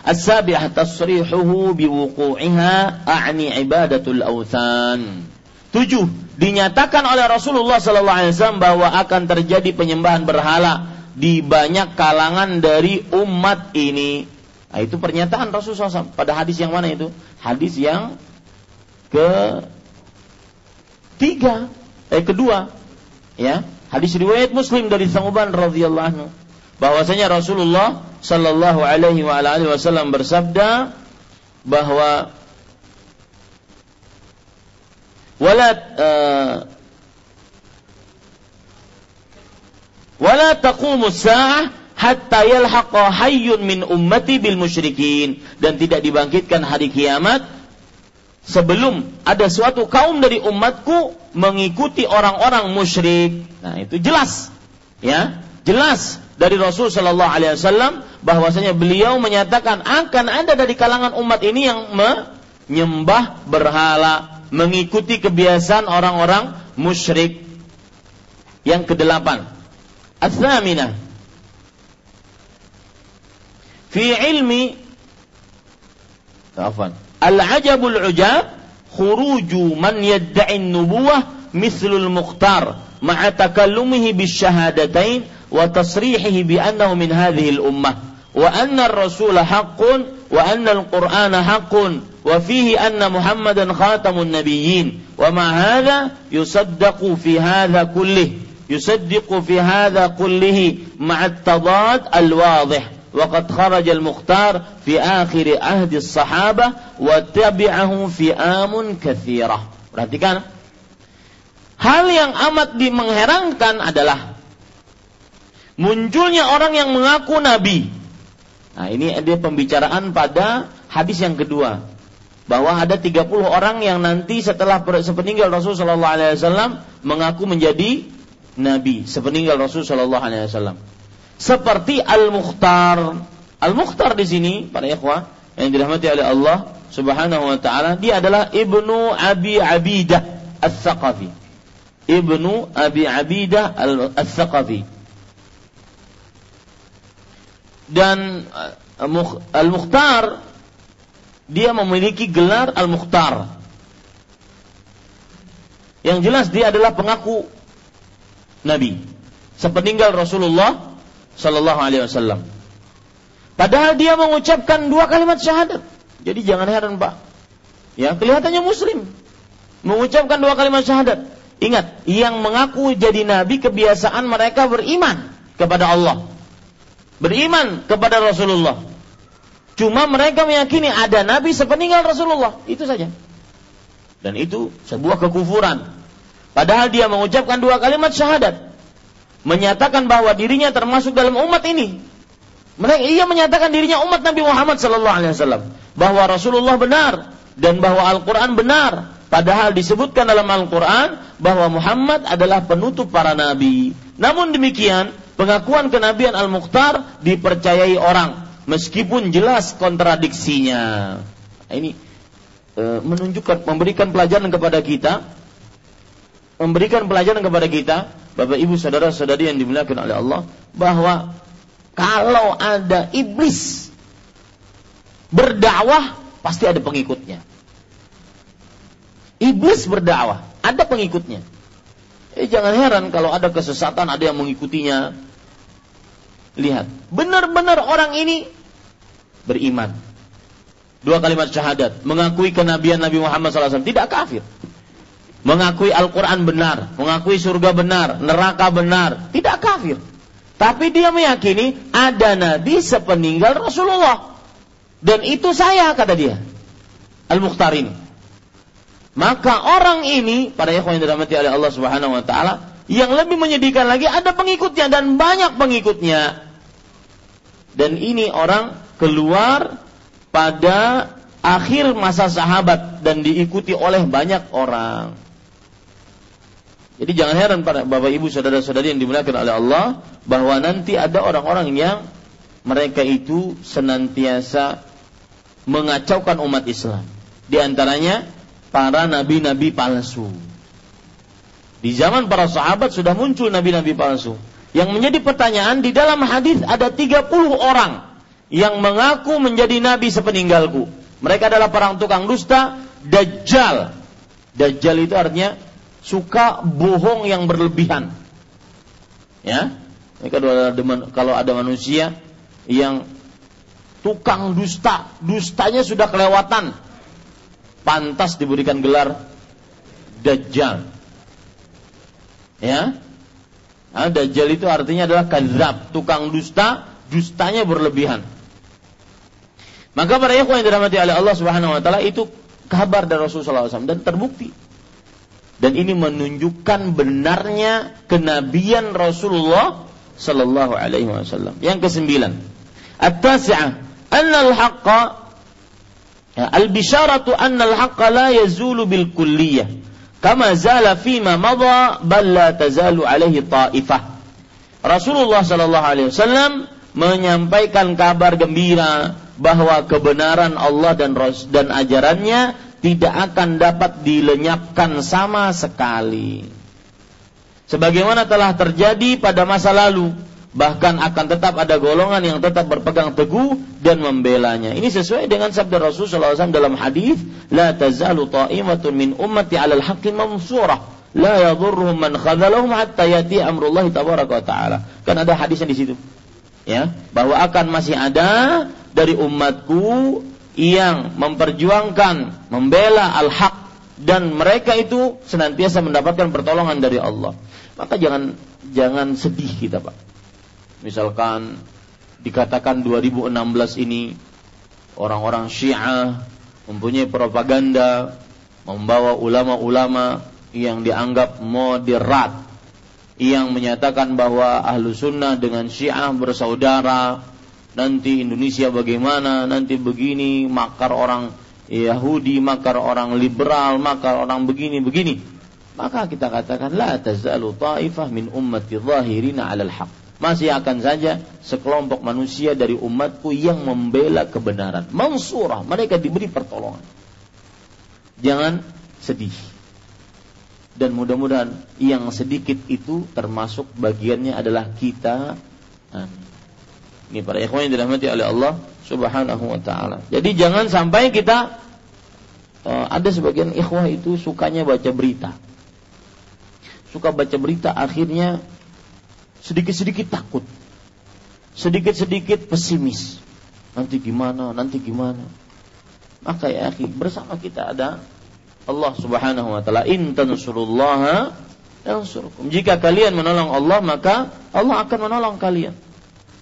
As-sabi'ah tasrihuhu biwuqu'iha a'ni ibadatul awthan. Tujuh, dinyatakan oleh Rasulullah Sallallahu Alaihi Wasallam bahwa akan terjadi penyembahan berhala di banyak kalangan dari umat ini. Nah, itu pernyataan Rasulullah SAW. Pada hadis yang mana itu? Hadis yang ke tiga, eh kedua, ya. Hadis riwayat Muslim dari Sa'uban radhiyallahu anhu bahwasanya Rasulullah Sallallahu Alaihi Wasallam bersabda bahwa wala uh, wala taqumu sa'ah hatta yalhaqa hayyun min ummati bil dan tidak dibangkitkan hari kiamat sebelum ada suatu kaum dari umatku mengikuti orang-orang musyrik. Nah, itu jelas. Ya, jelas dari Rasul sallallahu alaihi wasallam bahwasanya beliau menyatakan akan ada dari kalangan umat ini yang menyembah berhala mengikuti kebiasaan orang-orang musyrik. Yang kedelapan, Ats-tsaminah. Fi ilmi Afwan. Al-ajabul ujab khuruju man yadda'i nubuwah mithlul mukhtar ma'a takallumihi bisyahadatain wa tasrihihi bi annahu min hadhihi al-ummah وأن الرسول حق وأن القرآن حق وفيه أن محمدا خاتم النبيين. ومع هذا يصدق في هذا كله يصدق في هذا كله مع التضاد الواضح. وقد خرج المختار في آخر عهد الصحابة وتبعه فئام كثيرة. Perhatikan. Hal yang amat mengherankan adalah munculnya orang yang mengaku nabi. Nah ini ada pembicaraan pada hadis yang kedua bahwa ada 30 orang yang nanti setelah sepeninggal Rasul Shallallahu Alaihi Wasallam mengaku menjadi nabi sepeninggal Rasul Shallallahu Alaihi Wasallam seperti Al-Mukhtar. Al-Mukhtar di sini para ikhwah yang dirahmati oleh Allah Subhanahu wa taala, dia adalah Ibnu Abi Abidah Al-Thaqafi. Ibnu Abi Abidah Al-Thaqafi. Dan uh, Al-Mukhtar dia memiliki gelar Al-Mukhtar. Yang jelas dia adalah pengaku Nabi. Sepeninggal Rasulullah Sallallahu Alaihi Wasallam. Padahal dia mengucapkan dua kalimat syahadat. Jadi jangan heran pak. Ya kelihatannya Muslim mengucapkan dua kalimat syahadat. Ingat, yang mengaku jadi nabi kebiasaan mereka beriman kepada Allah. Beriman kepada Rasulullah. Cuma mereka meyakini ada nabi sepeninggal Rasulullah. Itu saja. Dan itu sebuah kekufuran. Padahal dia mengucapkan dua kalimat syahadat menyatakan bahwa dirinya termasuk dalam umat ini. Mereka ia menyatakan dirinya umat Nabi Muhammad sallallahu alaihi wasallam bahwa Rasulullah benar dan bahwa Al-Qur'an benar. Padahal disebutkan dalam Al-Qur'an bahwa Muhammad adalah penutup para nabi. Namun demikian, pengakuan kenabian Al-Mukhtar dipercayai orang meskipun jelas kontradiksinya. Nah, ini e, menunjukkan memberikan pelajaran kepada kita memberikan pelajaran kepada kita Bapak Ibu saudara-saudari yang dimuliakan oleh Allah bahwa kalau ada iblis berdakwah pasti ada pengikutnya. Iblis berdakwah, ada pengikutnya. Eh jangan heran kalau ada kesesatan ada yang mengikutinya. Lihat, benar-benar orang ini beriman. Dua kalimat syahadat, mengakui kenabian Nabi Muhammad SAW, tidak kafir mengakui Al-Quran benar, mengakui surga benar, neraka benar, tidak kafir. Tapi dia meyakini ada nabi sepeninggal Rasulullah. Dan itu saya, kata dia. Al-Mukhtar ini. Maka orang ini, pada yang dirahmati oleh Allah Subhanahu wa taala, yang lebih menyedihkan lagi ada pengikutnya dan banyak pengikutnya. Dan ini orang keluar pada akhir masa sahabat dan diikuti oleh banyak orang. Jadi jangan heran para bapak ibu saudara-saudari yang dimuliakan oleh Allah bahwa nanti ada orang-orang yang mereka itu senantiasa mengacaukan umat Islam. Di antaranya para nabi-nabi palsu. Di zaman para sahabat sudah muncul nabi-nabi palsu. Yang menjadi pertanyaan di dalam hadis ada 30 orang yang mengaku menjadi nabi sepeninggalku. Mereka adalah perang tukang dusta, dajjal. Dajjal itu artinya suka bohong yang berlebihan. Ya, kalau ada manusia yang tukang dusta, dustanya sudah kelewatan, pantas diberikan gelar dajjal. Ya, nah, dajjal itu artinya adalah kadzab, tukang dusta, dustanya berlebihan. Maka para ikhwan yang dirahmati oleh Allah Subhanahu wa taala itu kabar dari Rasulullah SAW dan terbukti dan ini menunjukkan benarnya kenabian Rasulullah sallallahu alaihi wasallam. Yang kesembilan, at-tasi'ah anna al-haqqa Ya, al-bisyaratu anna al-haqqa la yazulu bil kulliyah. Kama zala fima madha bal tazalu alaihi ta'ifah. Rasulullah sallallahu alaihi wasallam menyampaikan kabar gembira bahwa kebenaran Allah dan dan ajarannya tidak akan dapat dilenyapkan sama sekali. Sebagaimana telah terjadi pada masa lalu, bahkan akan tetap ada golongan yang tetap berpegang teguh dan membelanya. Ini sesuai dengan sabda Rasulullah SAW dalam hadis, "La tazalu ta'imatun min ummati 'alal haqqi mansurah, la yadhurruhum man khadhalahum hatta yati amrullah tabaraka wa ta'ala." Kan ada hadisnya di situ. Ya, bahwa akan masih ada dari umatku yang memperjuangkan, membela al-haq dan mereka itu senantiasa mendapatkan pertolongan dari Allah. Maka jangan jangan sedih kita, Pak Misalkan dikatakan 2016 ini orang-orang Syiah mempunyai propaganda membawa ulama-ulama yang dianggap moderat yang menyatakan bahwa ahlu sunnah dengan syiah bersaudara nanti Indonesia bagaimana nanti begini makar orang Yahudi makar orang liberal makar orang begini begini. Maka kita katakan la tazalu ta'ifah min ummati zahirina 'alal haqq masih akan saja sekelompok manusia dari umatku yang membela kebenaran. Mansurah, mereka diberi pertolongan. Jangan sedih. Dan mudah-mudahan yang sedikit itu termasuk bagiannya adalah kita. Ini para ikhwan yang dirahmati oleh Allah Subhanahu wa taala. Jadi jangan sampai kita uh, ada sebagian ikhwah itu sukanya baca berita. Suka baca berita akhirnya sedikit-sedikit takut, sedikit-sedikit pesimis. Nanti gimana, nanti gimana. Maka ya akhi, bersama kita ada Allah Subhanahu wa taala. In tansurullaha yansurkum. Jika kalian menolong Allah, maka Allah akan menolong kalian.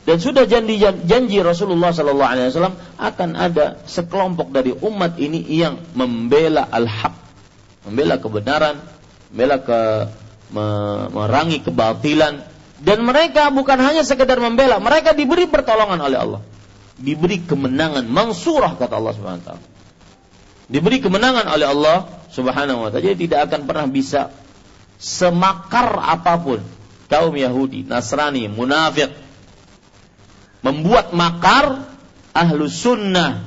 Dan sudah janji, janji Rasulullah Sallallahu Alaihi Wasallam akan ada sekelompok dari umat ini yang membela al-haq, membela kebenaran, membela ke merangi kebatilan, dan mereka bukan hanya sekedar membela, mereka diberi pertolongan oleh Allah. Diberi kemenangan, mansurah kata Allah Subhanahu wa. Diberi kemenangan oleh Allah Subhanahu wa taala. Jadi tidak akan pernah bisa semakar apa pun kaum Yahudi, Nasrani, munafik membuat makar ahlu sunnah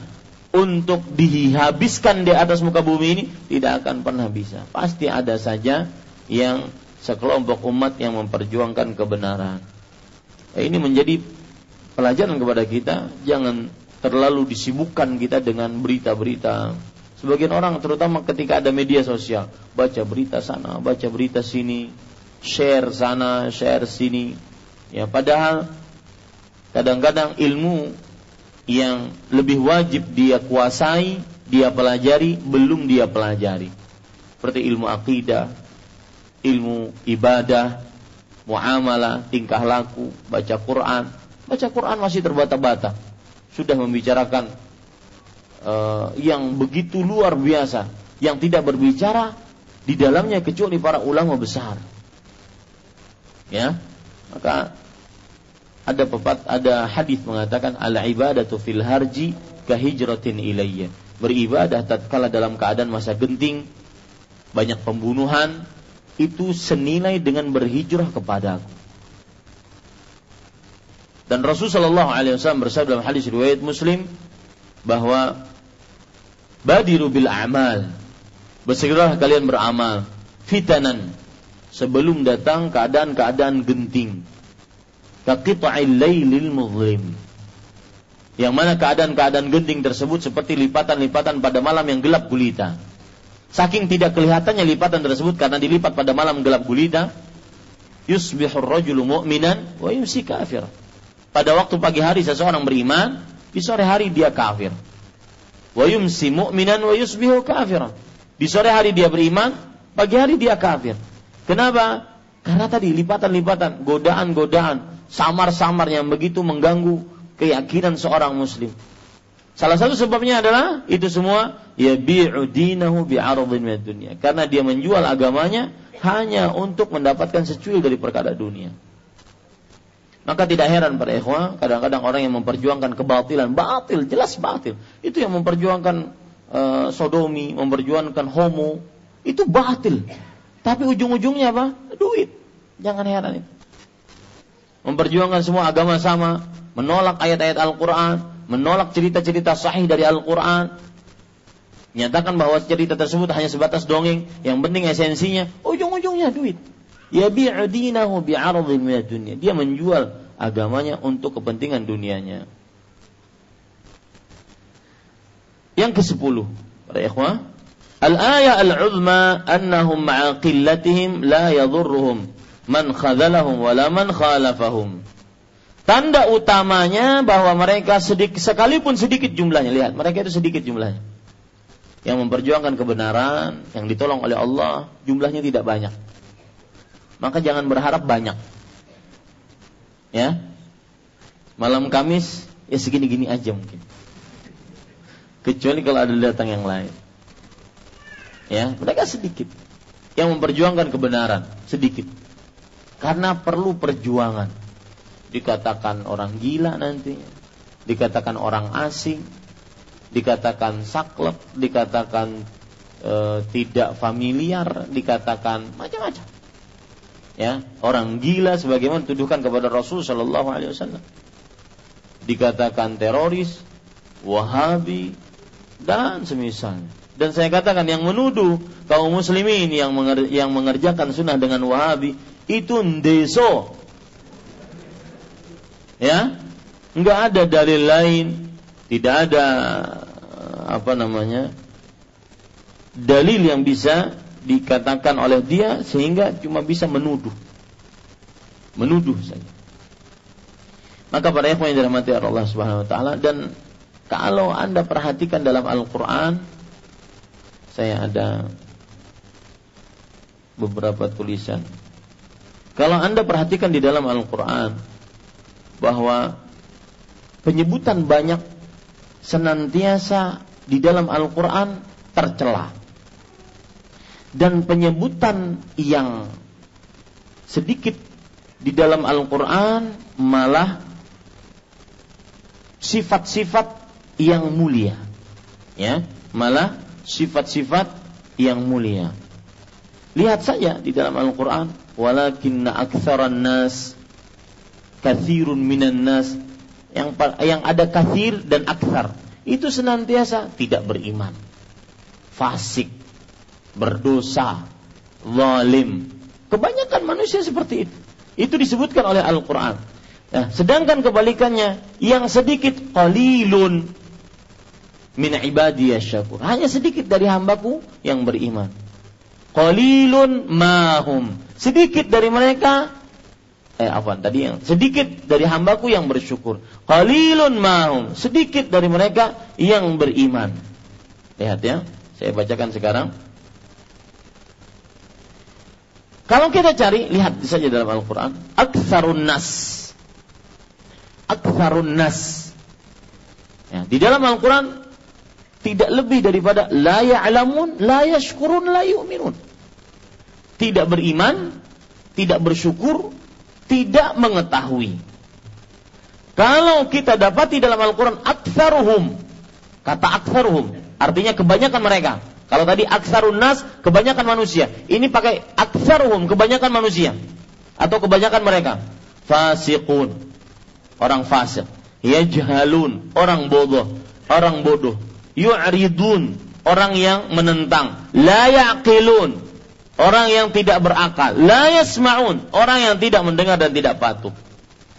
untuk dihabiskan di atas muka bumi ini tidak akan pernah bisa. Pasti ada saja yang sekelompok umat yang memperjuangkan kebenaran. Eh, ini menjadi pelajaran kepada kita, jangan terlalu disibukkan kita dengan berita-berita. Sebagian orang terutama ketika ada media sosial, baca berita sana, baca berita sini, share sana, share sini. Ya, padahal kadang-kadang ilmu yang lebih wajib dia kuasai, dia pelajari, belum dia pelajari. Seperti ilmu akidah, ilmu ibadah, muamalah, tingkah laku, baca Quran. Baca Quran masih terbata-bata. Sudah membicarakan uh, yang begitu luar biasa, yang tidak berbicara di dalamnya kecuali para ulama besar. Ya, maka ada pepat ada hadis mengatakan al ibadatu fil harji kahijratin ilayya. Beribadah tatkala dalam keadaan masa genting, banyak pembunuhan, itu senilai dengan berhijrah kepadaku. Dan Rasulullah Shallallahu Alaihi Wasallam bersabda dalam hadis riwayat Muslim bahwa badiru bil amal. Bersegeralah kalian beramal fitanan sebelum datang keadaan-keadaan genting. Kaqita'il lailil muzlim. Yang mana keadaan-keadaan genting tersebut seperti lipatan-lipatan pada malam yang gelap gulita Saking tidak kelihatannya lipatan tersebut karena dilipat pada malam gelap gulita, yusbihur rajulu mu'minan wa yumsi kafir. Pada waktu pagi hari seseorang beriman, di sore hari dia kafir. Wa yumsi mu'minan wa yusbihu kafir. Di sore hari dia beriman, pagi hari dia kafir. Kenapa? Karena tadi lipatan-lipatan, godaan-godaan, samar-samar yang begitu mengganggu keyakinan seorang muslim. Salah satu sebabnya adalah itu semua ya bi'u dinahu bi'aradin min dunia. Karena dia menjual agamanya hanya untuk mendapatkan secuil dari perkara dunia. Maka tidak heran para ikhwah, kadang-kadang orang yang memperjuangkan kebatilan, batil, jelas batil. Itu yang memperjuangkan uh, sodomi, memperjuangkan homo, itu batil. Tapi ujung-ujungnya apa? Duit. Jangan heran itu. Memperjuangkan semua agama sama, menolak ayat-ayat Al-Quran, menolak cerita-cerita sahih dari Al-Quran, nyatakan bahwa cerita tersebut hanya sebatas dongeng, yang penting esensinya, ujung-ujungnya duit. Ya bi'adinahu bi'aradhin dunia. Dia menjual agamanya untuk kepentingan dunianya. Yang ke-10, para ikhwah, Al-ayah al-uzma annahum ma'a la yadurruhum man khadalahum wala man khalafahum. Tanda utamanya bahwa mereka sedikit sekalipun sedikit jumlahnya, lihat, mereka itu sedikit jumlahnya. Yang memperjuangkan kebenaran, yang ditolong oleh Allah, jumlahnya tidak banyak. Maka jangan berharap banyak. Ya. Malam Kamis ya segini-gini aja mungkin. Kecuali kalau ada datang yang lain. Ya, mereka sedikit yang memperjuangkan kebenaran, sedikit. Karena perlu perjuangan. Dikatakan orang gila nantinya, dikatakan orang asing, dikatakan saklek, dikatakan e, tidak familiar, dikatakan macam-macam. Ya, orang gila sebagaimana tuduhkan kepada Rasul Shallallahu Alaihi Wasallam. Dikatakan teroris, Wahabi, dan semisalnya. Dan saya katakan yang menuduh kaum muslimin yang yang mengerjakan sunnah dengan wahabi itu ndeso. Ya, nggak ada dalil lain, tidak ada apa namanya dalil yang bisa dikatakan oleh dia sehingga cuma bisa menuduh, menuduh saja. Maka para ikhwan yang dirahmati Allah Subhanahu wa taala dan kalau Anda perhatikan dalam Al-Qur'an saya ada beberapa tulisan. Kalau Anda perhatikan di dalam Al-Quran bahwa penyebutan banyak senantiasa di dalam Al-Quran tercela. Dan penyebutan yang sedikit di dalam Al-Quran malah sifat-sifat yang mulia. Ya, malah sifat-sifat yang mulia. Lihat saja di dalam Al-Quran, walakinna aktsaran nas kathirun minan nas yang yang ada kathir dan akthar itu senantiasa tidak beriman, fasik, berdosa, zalim. Kebanyakan manusia seperti itu. Itu disebutkan oleh Al-Quran. Nah, sedangkan kebalikannya, yang sedikit qalilun min ibadiyah syakur. Hanya sedikit dari hambaku yang beriman. Qalilun mahum. Sedikit dari mereka eh apa tadi yang sedikit dari hambaku yang bersyukur. Qalilun mahum. Sedikit dari mereka yang beriman. Lihat ya, saya bacakan sekarang. Kalau kita cari, lihat saja dalam Al-Quran. Aksarun nas. Aksarun nas. Ya, di dalam Al-Quran tidak lebih daripada la ya'lamun, la yashkurun, la yu'minun. Tidak beriman, tidak bersyukur, tidak mengetahui. Kalau kita dapati dalam Al-Quran aktsaruhum, kata aktsaruhum, artinya kebanyakan mereka. Kalau tadi aksarun nas, kebanyakan manusia. Ini pakai aktsaruhum, kebanyakan manusia. Atau kebanyakan mereka. Fasiqun, orang fasik. Yajhalun, orang bodoh. Orang bodoh yu'ridun, orang yang menentang, la yaqilun, orang yang tidak berakal, la yasma'un, orang yang tidak mendengar dan tidak patuh.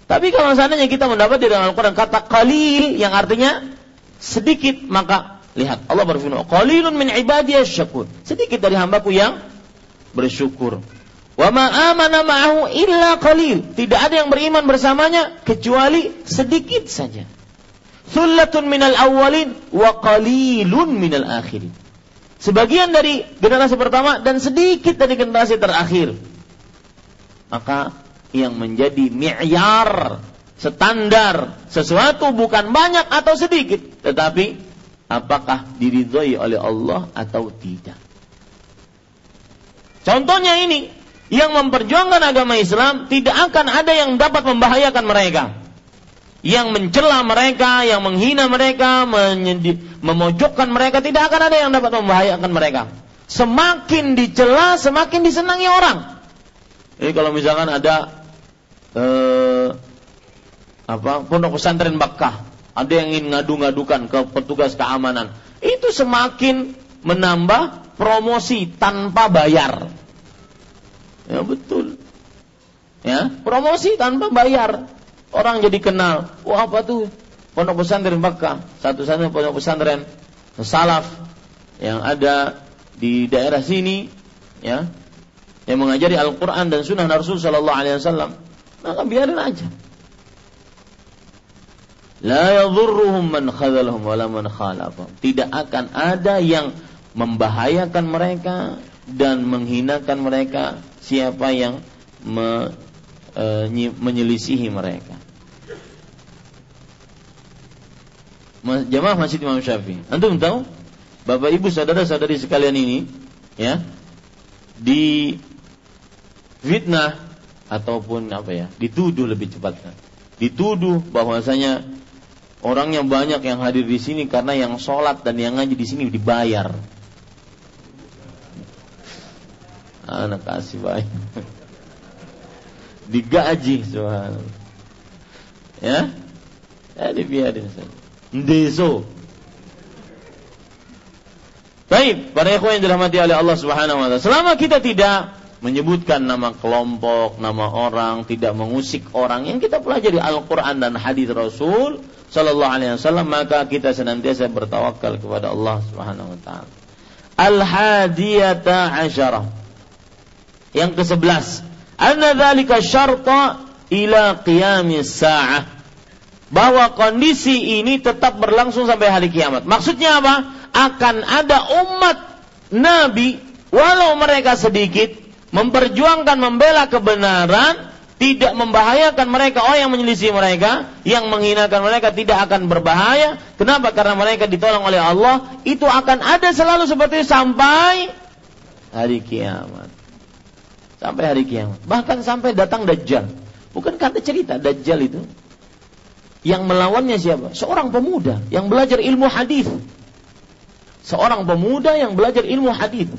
Tapi kalau seandainya kita mendapat di dalam Al-Quran kata qalil yang artinya sedikit, maka lihat Allah berfirman, qalilun min ibadiyah syakur. Sedikit dari hambaku yang bersyukur. Wa ma amana ma'ahu illa qalil. Tidak ada yang beriman bersamanya kecuali sedikit saja. Sullatun minal awalin wa qalilun minal akhirin. Sebagian dari generasi pertama dan sedikit dari generasi terakhir. Maka yang menjadi mi'yar, standar, sesuatu bukan banyak atau sedikit, tetapi apakah diridhoi oleh Allah atau tidak. Contohnya ini, yang memperjuangkan agama Islam tidak akan ada yang dapat membahayakan mereka yang mencela mereka, yang menghina mereka, memojokkan mereka, tidak akan ada yang dapat membahayakan mereka. Semakin dicela, semakin disenangi orang. Jadi kalau misalkan ada eh, apa pondok pesantren Bakkah, ada yang ingin ngadu-ngadukan ke petugas keamanan, itu semakin menambah promosi tanpa bayar. Ya betul. Ya, promosi tanpa bayar Orang jadi kenal. Wah apa tuh? Pondok pesantren Makkah. Satu-satunya pondok pesantren salaf yang ada di daerah sini, ya, yang mengajari Al-Quran dan Sunnah Rasul Sallallahu Alaihi Wasallam. Maka biarin aja. La yadhurruhum man khadalhum wala man khalafahum. Tidak akan ada yang membahayakan mereka dan menghinakan mereka siapa yang me, e, menyelisihi mereka. Jamaah Masjid Imam Syafi'i. Antum tahu? Bapak Ibu saudara-saudari sekalian ini ya di fitnah ataupun apa ya, dituduh lebih cepatnya. Dituduh bahwasanya orang yang banyak yang hadir di sini karena yang sholat dan yang ngaji di sini dibayar. Anak kasih baik. Digaji soal. Ya? Ya dibiarin saja. Ndeso. Baik, para ikhwan yang dirahmati oleh Allah Subhanahu wa taala. Selama kita tidak menyebutkan nama kelompok, nama orang, tidak mengusik orang yang kita pelajari Al-Qur'an dan hadis Rasul sallallahu alaihi wasallam, maka kita senantiasa bertawakal kepada Allah Subhanahu wa taala. Al-hadiyata asyarah. Yang ke-11, anna dzalika syarta ila qiyamis sa'ah bahwa kondisi ini tetap berlangsung sampai hari kiamat. Maksudnya apa? Akan ada umat Nabi walau mereka sedikit memperjuangkan membela kebenaran tidak membahayakan mereka. Orang yang menyelisih mereka yang menghinakan mereka tidak akan berbahaya. Kenapa? Karena mereka ditolong oleh Allah. Itu akan ada selalu seperti itu sampai hari kiamat. Sampai hari kiamat. Bahkan sampai datang dajjal. Bukan kata cerita dajjal itu yang melawannya siapa? Seorang pemuda yang belajar ilmu hadis. Seorang pemuda yang belajar ilmu hadis.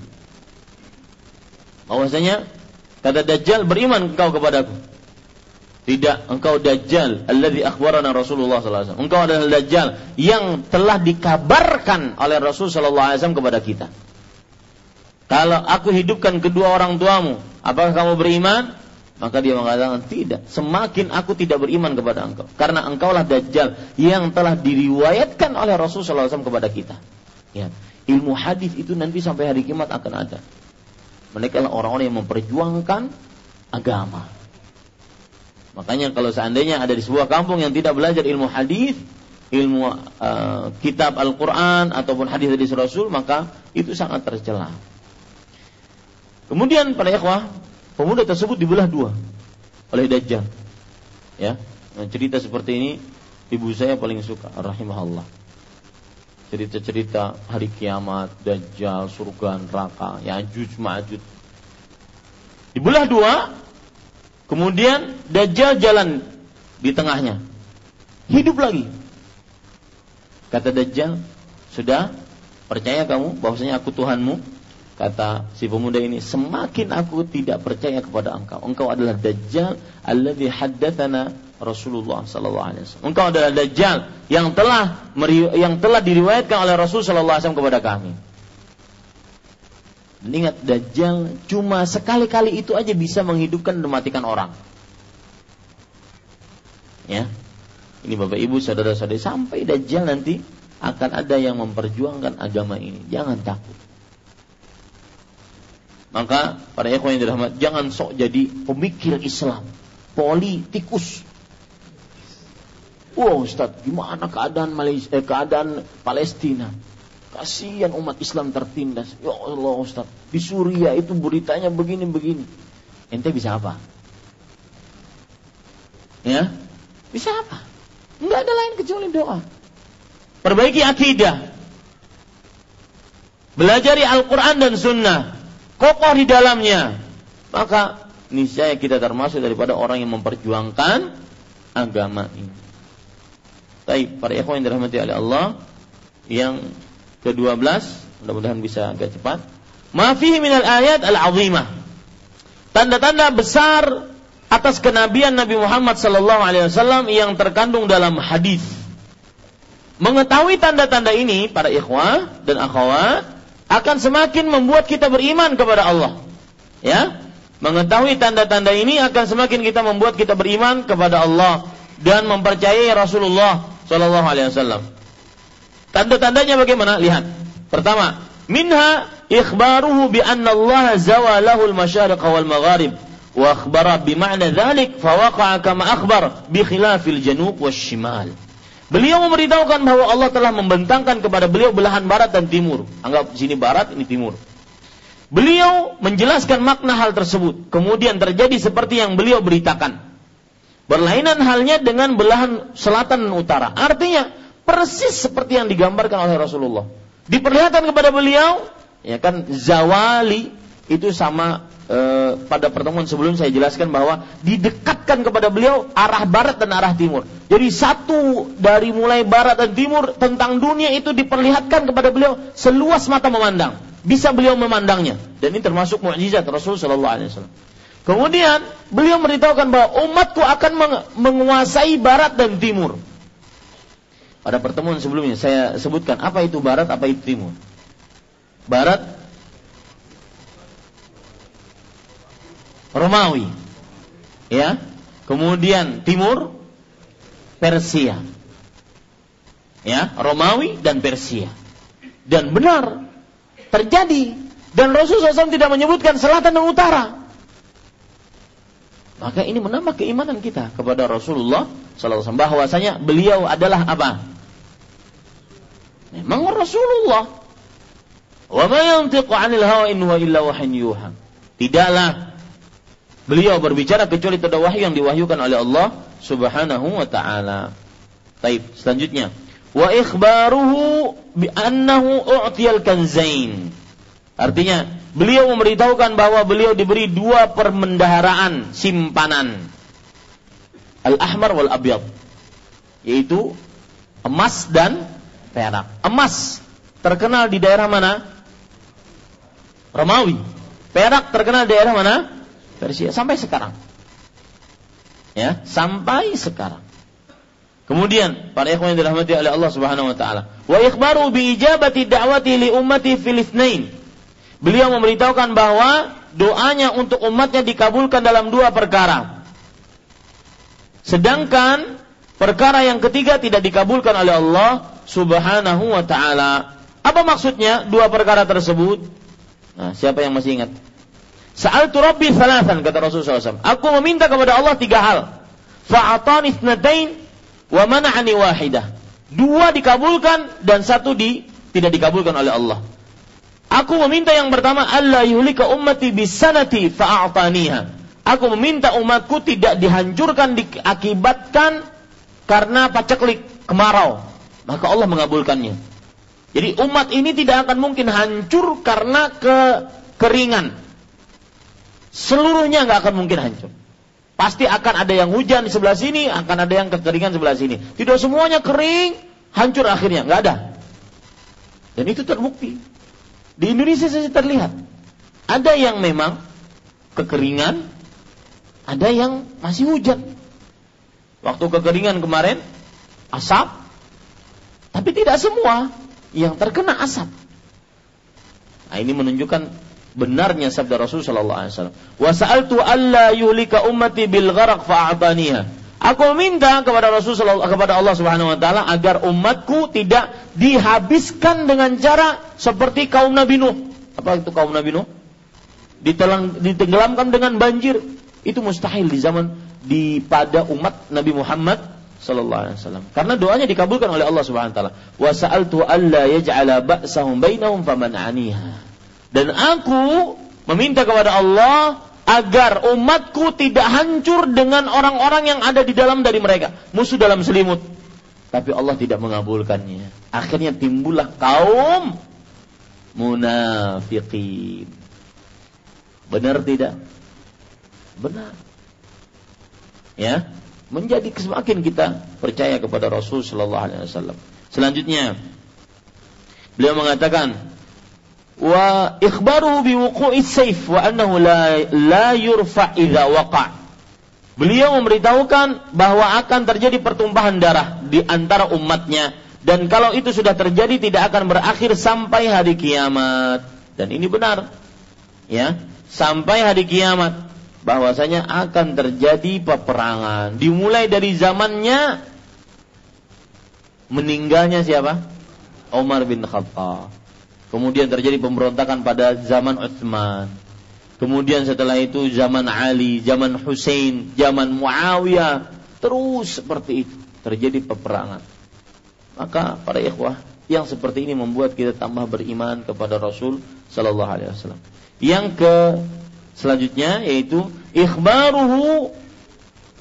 Bahwasanya kata Dajjal beriman engkau kepadaku. Tidak, engkau Dajjal alladzi akhbarana Rasulullah sallallahu alaihi wasallam. Engkau adalah Dajjal yang telah dikabarkan oleh Rasul sallallahu alaihi wasallam kepada kita. Kalau aku hidupkan kedua orang tuamu, apakah kamu beriman? Maka dia mengatakan tidak. Semakin aku tidak beriman kepada engkau. Karena engkaulah dajjal yang telah diriwayatkan oleh Rasulullah SAW kepada kita. Ya. Ilmu hadis itu nanti sampai hari kiamat akan ada. Mereka adalah orang-orang yang memperjuangkan agama. Makanya kalau seandainya ada di sebuah kampung yang tidak belajar ilmu hadis, ilmu uh, kitab Al-Quran ataupun hadis dari Rasul, maka itu sangat tercela. Kemudian para ikhwah, pemuda tersebut dibelah dua oleh Dajjal. Ya, nah, cerita seperti ini ibu saya paling suka, rahimahullah. Cerita-cerita hari kiamat, Dajjal, surga, neraka, Ya'juj, Ma'juj. Dibelah dua, kemudian Dajjal jalan di tengahnya. Hidup lagi. Kata Dajjal, sudah percaya kamu bahwasanya aku Tuhanmu? Kata si pemuda ini, semakin aku tidak percaya kepada engkau. Engkau adalah Dajjal alladzi haddatsana Rasulullah sallallahu alaihi wasallam. Engkau adalah Dajjal yang telah yang telah diriwayatkan oleh Rasul sallallahu alaihi wasallam kepada kami. Ingat Dajjal cuma sekali-kali itu aja bisa menghidupkan dan mematikan orang. Ya. Ini Bapak Ibu saudara-saudari sampai Dajjal nanti akan ada yang memperjuangkan agama ini. Jangan takut. Maka para ikhwan yang dirahmat, jangan sok jadi pemikir Islam, politikus. Wow Ustaz, gimana keadaan Malaysia, eh, keadaan Palestina? Kasihan umat Islam tertindas. Ya Allah Ustaz, di Suriah itu beritanya begini-begini. Ente bisa apa? Ya, bisa apa? Enggak ada lain kecuali doa. Perbaiki akidah. Belajari Al-Quran dan Sunnah kokoh di dalamnya, maka niscaya kita termasuk daripada orang yang memperjuangkan agama ini. Baik, para ikhwan yang dirahmati oleh Allah, yang ke-12, mudah-mudahan bisa agak cepat. Ma fihi minal ayat al-azimah. Tanda-tanda besar atas kenabian Nabi Muhammad sallallahu alaihi wasallam yang terkandung dalam hadis. Mengetahui tanda-tanda ini para ikhwah dan akhwat akan semakin membuat kita beriman kepada Allah. Ya, mengetahui tanda-tanda ini akan semakin kita membuat kita beriman kepada Allah dan mempercayai Rasulullah Shallallahu Alaihi Wasallam. Tanda-tandanya bagaimana? Lihat. Pertama, minha ikhbaruhu bi anna Allah zawalahu al-masyariq wal magharib wa akhbara bi ma'na dhalik fa waqa'a kama akhbar bi khilafil janub washimal. Beliau memberitahukan bahwa Allah telah membentangkan kepada beliau belahan barat dan timur. Anggap sini barat, ini timur. Beliau menjelaskan makna hal tersebut. Kemudian terjadi seperti yang beliau beritakan. Berlainan halnya dengan belahan selatan dan utara. Artinya persis seperti yang digambarkan oleh Rasulullah. Diperlihatkan kepada beliau, ya kan zawali itu sama e, pada pertemuan sebelum saya jelaskan bahwa didekatkan kepada beliau arah barat dan arah timur. Jadi satu dari mulai barat dan timur tentang dunia itu diperlihatkan kepada beliau seluas mata memandang. Bisa beliau memandangnya dan ini termasuk mukjizat Rasul Shallallahu Alaihi Wasallam. Kemudian beliau memberitahukan bahwa umatku akan menguasai barat dan timur. Pada pertemuan sebelumnya saya sebutkan apa itu barat, apa itu timur. Barat Romawi. Ya. Kemudian timur Persia. Ya, Romawi dan Persia. Dan benar terjadi dan Rasulullah SAW tidak menyebutkan selatan dan utara. Maka ini menambah keimanan kita kepada Rasulullah SAW bahwasanya beliau adalah apa? Memang Rasulullah. Wa ma yantiqu 'anil hawa in illa. Tidaklah beliau berbicara kecuali itu wahyu yang diwahyukan oleh Allah Subhanahu wa taala. Baik, selanjutnya wa ikhbaruhu bi annahu u'tiyal kanzain. Artinya beliau memberitahukan bahwa beliau diberi dua permendaharaan simpanan. Al-ahmar wal abyad. Yaitu emas dan perak. Emas terkenal di daerah mana? Romawi. Perak terkenal di daerah mana? Persia sampai sekarang. Ya, sampai sekarang. Kemudian para ikhwan yang dirahmati oleh Allah Subhanahu wa taala, wa ikhbaru bi ijabati da'wati li ummati Beliau memberitahukan bahwa doanya untuk umatnya dikabulkan dalam dua perkara. Sedangkan perkara yang ketiga tidak dikabulkan oleh Allah Subhanahu wa taala. Apa maksudnya dua perkara tersebut? Nah, siapa yang masih ingat? Sa'altu Rabbi thalathan kata Rasulullah SAW. Aku meminta kepada Allah tiga hal. Fa'atani ithnatain wa mana'ani wahidah. Dua dikabulkan dan satu di, tidak dikabulkan oleh Allah. Aku meminta yang pertama Allah yuhlika ummati bisanati fa'ataniha. Aku meminta umatku tidak dihancurkan diakibatkan karena paceklik kemarau. Maka Allah mengabulkannya. Jadi umat ini tidak akan mungkin hancur karena kekeringan. Seluruhnya nggak akan mungkin hancur. Pasti akan ada yang hujan di sebelah sini, akan ada yang kekeringan sebelah sini. Tidak semuanya kering, hancur akhirnya, nggak ada. Dan itu terbukti. Di Indonesia saja terlihat. Ada yang memang kekeringan, ada yang masih hujan. Waktu kekeringan kemarin, asap, tapi tidak semua yang terkena asap. Nah, ini menunjukkan benarnya sabda Rasul sallallahu alaihi wasallam. Wa sa'altu alla yuhlika ummati bil gharq fa'ataniha. Aku meminta kepada Rasul kepada Allah Subhanahu wa taala agar umatku tidak dihabiskan dengan cara seperti kaum Nabi Nuh. Apa itu kaum Nabi Nuh? Ditelang, ditenggelamkan dengan banjir. Itu mustahil di zaman di pada umat Nabi Muhammad sallallahu alaihi wasallam. Karena doanya dikabulkan oleh Allah Subhanahu wa taala. Wa sa'altu alla yaj'ala ba'sahum bainahum faman'aniha. Dan aku meminta kepada Allah agar umatku tidak hancur dengan orang-orang yang ada di dalam dari mereka, musuh dalam selimut. Tapi Allah tidak mengabulkannya. Akhirnya timbullah kaum munafikin. Benar tidak? Benar. Ya. menjadi semakin kita percaya kepada Rasul Shallallahu Alaihi Wasallam. Selanjutnya, beliau mengatakan, biwuqu'i sayf wa annahu la, la yurfa idza waqa. Beliau memberitahukan bahwa akan terjadi pertumpahan darah di antara umatnya dan kalau itu sudah terjadi tidak akan berakhir sampai hari kiamat. Dan ini benar. Ya, sampai hari kiamat bahwasanya akan terjadi peperangan dimulai dari zamannya meninggalnya siapa? Umar bin Khattab. Kemudian terjadi pemberontakan pada zaman Utsman. Kemudian setelah itu zaman Ali, zaman Hussein, zaman Muawiyah, terus seperti itu terjadi peperangan. Maka para ikhwah yang seperti ini membuat kita tambah beriman kepada Rasul Sallallahu Alaihi Wasallam. Yang ke Selanjutnya yaitu ikhbaruhu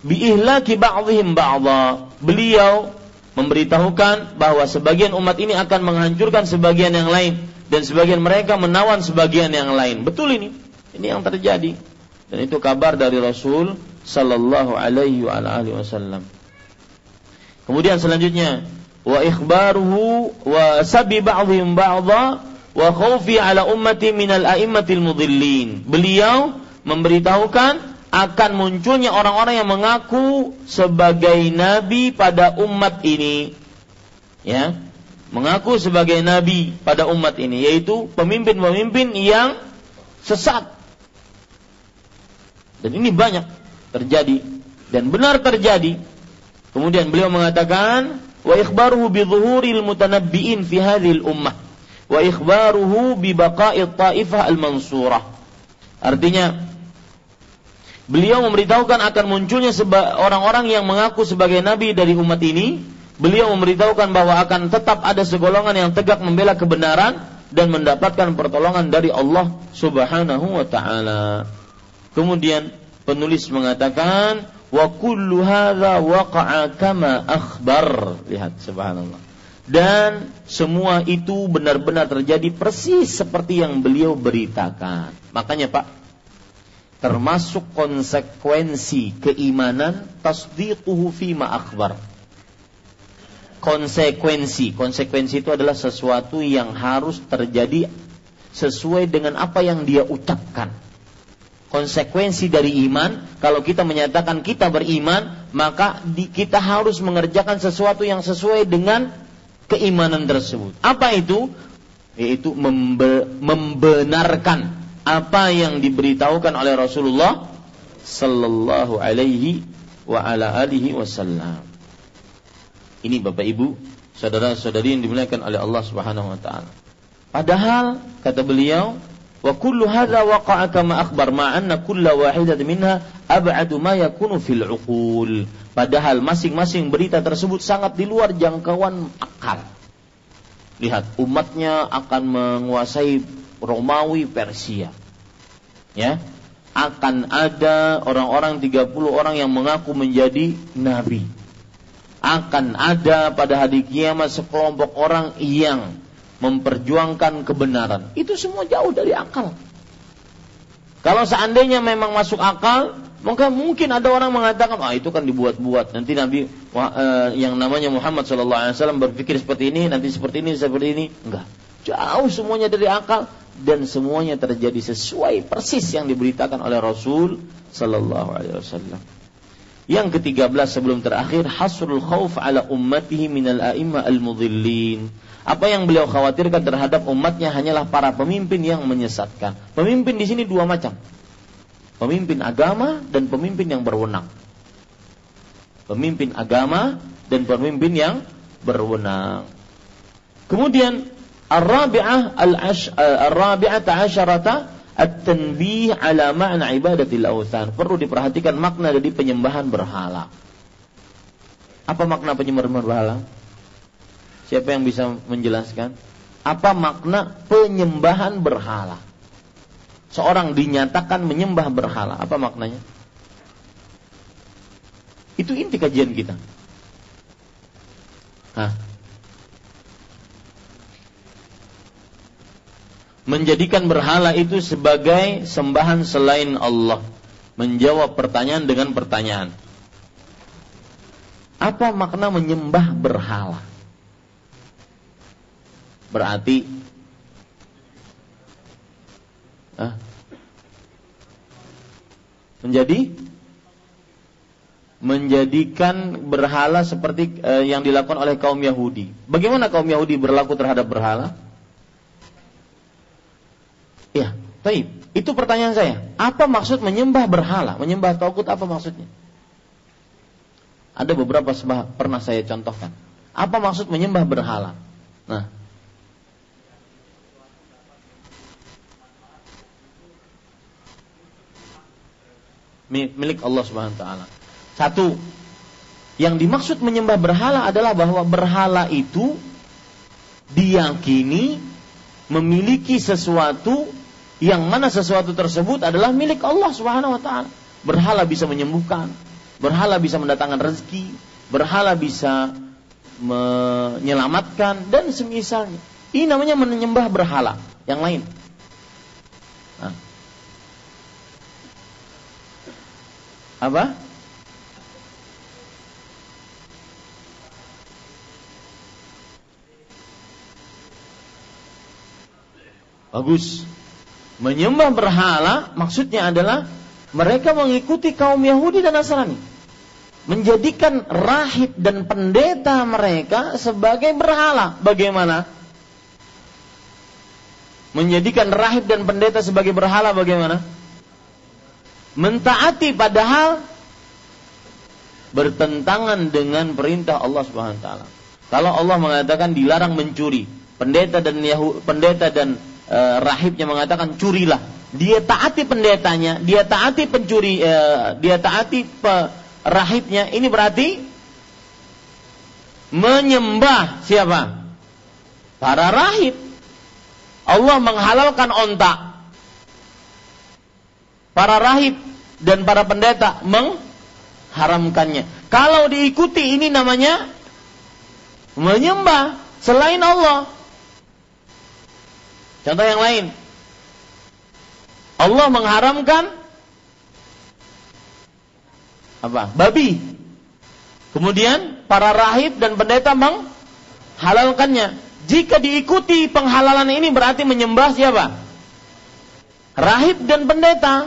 bi ihlaki ba'dihim ba'dha. Beliau memberitahukan bahwa sebagian umat ini akan menghancurkan sebagian yang lain dan sebagian mereka menawan sebagian yang lain. Betul ini. Ini yang terjadi. Dan itu kabar dari Rasul sallallahu alaihi wasallam. Kemudian selanjutnya wa ikhbaruhu wa sabi ba'dihim ba'dha wa khawfi ala ummati minal a'immatil mudhillin. Beliau memberitahukan akan munculnya orang-orang yang mengaku sebagai nabi pada umat ini. Ya, mengaku sebagai nabi pada umat ini yaitu pemimpin-pemimpin yang sesat. Dan ini banyak terjadi dan benar terjadi. Kemudian beliau mengatakan wa ikhbaruhu bi dhuhuril mutanabbi'in fi hadhil ummah wa ikhbaruhu bi baqa'i ta'ifah al-mansurah. Artinya beliau memberitahukan akan munculnya orang-orang yang mengaku sebagai nabi dari umat ini. Beliau memberitahukan bahwa akan tetap ada segolongan yang tegak membela kebenaran dan mendapatkan pertolongan dari Allah Subhanahu wa taala. Kemudian penulis mengatakan wa kullu hadza waqa'a kama akhbar. Lihat subhanallah dan semua itu benar-benar terjadi persis seperti yang beliau beritakan. Makanya Pak, termasuk konsekuensi keimanan tasdiquhu ma akhbar. Konsekuensi, konsekuensi itu adalah sesuatu yang harus terjadi sesuai dengan apa yang dia ucapkan. Konsekuensi dari iman, kalau kita menyatakan kita beriman, maka di, kita harus mengerjakan sesuatu yang sesuai dengan keimanan tersebut. Apa itu? Yaitu membe membenarkan apa yang diberitahukan oleh Rasulullah sallallahu alaihi wa ala alihi wasallam. Ini Bapak Ibu, saudara-saudari yang dimuliakan oleh Allah Subhanahu wa taala. Padahal kata beliau, wa kullu hadza waqa'a kama akhbar ma anna kulla wahidatin minha ab'adu ma yakunu fil uqul. Padahal masing-masing berita tersebut sangat di luar jangkauan akal. Lihat, umatnya akan menguasai Romawi Persia. Ya. Akan ada orang-orang 30 orang yang mengaku menjadi nabi. Akan ada pada hari kiamat sekelompok orang yang memperjuangkan kebenaran. Itu semua jauh dari akal. Kalau seandainya memang masuk akal, maka mungkin ada orang mengatakan, ah itu kan dibuat-buat. Nanti Nabi uh, yang namanya Muhammad SAW berpikir seperti ini, nanti seperti ini, seperti ini. Enggak. Jauh semuanya dari akal dan semuanya terjadi sesuai persis yang diberitakan oleh Rasul Sallallahu Alaihi Wasallam. Yang ketiga belas sebelum terakhir hasrul khauf ala ummatihi minal a'imma al-mudhillin. Apa yang beliau khawatirkan terhadap umatnya hanyalah para pemimpin yang menyesatkan. Pemimpin di sini dua macam. Pemimpin agama dan pemimpin yang berwenang. Pemimpin agama dan pemimpin yang berwenang. Kemudian Ar-Rabi'ah al-Rabi'ah ta'asyarata at-tanbih ala ma'na ibadatil awthan. Perlu diperhatikan makna dari penyembahan berhala. Apa makna penyembahan berhala? Siapa yang bisa menjelaskan? Apa makna penyembahan berhala? Seorang dinyatakan menyembah berhala, apa maknanya? Itu inti kajian kita. Hah? Menjadikan berhala itu sebagai sembahan selain Allah. Menjawab pertanyaan dengan pertanyaan. Apa makna menyembah berhala? Berarti ah, menjadi menjadikan berhala seperti eh, yang dilakukan oleh kaum Yahudi. Bagaimana kaum Yahudi berlaku terhadap berhala? Ya, taib. Itu pertanyaan saya. Apa maksud menyembah berhala? Menyembah tauhid apa maksudnya? Ada beberapa sebab pernah saya contohkan. Apa maksud menyembah berhala? Nah, milik Allah Subhanahu wa taala. Satu, yang dimaksud menyembah berhala adalah bahwa berhala itu diyakini memiliki sesuatu yang mana sesuatu tersebut adalah milik Allah Subhanahu wa taala. Berhala bisa menyembuhkan, berhala bisa mendatangkan rezeki, berhala bisa menyelamatkan dan semisalnya. Ini namanya menyembah berhala. Yang lain. Nah. Apa? Bagus. Menyembah berhala maksudnya adalah mereka mengikuti kaum Yahudi dan Nasrani menjadikan rahib dan pendeta mereka sebagai berhala. Bagaimana? Menjadikan rahib dan pendeta sebagai berhala bagaimana? Mentaati padahal bertentangan dengan perintah Allah Subhanahu wa taala. Kalau Allah mengatakan dilarang mencuri, pendeta dan Yahu, pendeta dan e, rahibnya mengatakan curilah. Dia taati pendetanya, dia taati pencuri, e, dia taati pe, rahibnya ini berarti menyembah siapa? Para rahib. Allah menghalalkan onta. Para rahib dan para pendeta mengharamkannya. Kalau diikuti ini namanya menyembah selain Allah. Contoh yang lain. Allah mengharamkan apa? Babi. Kemudian para rahib dan pendeta menghalalkannya. Jika diikuti penghalalan ini berarti menyembah siapa? Rahib dan pendeta.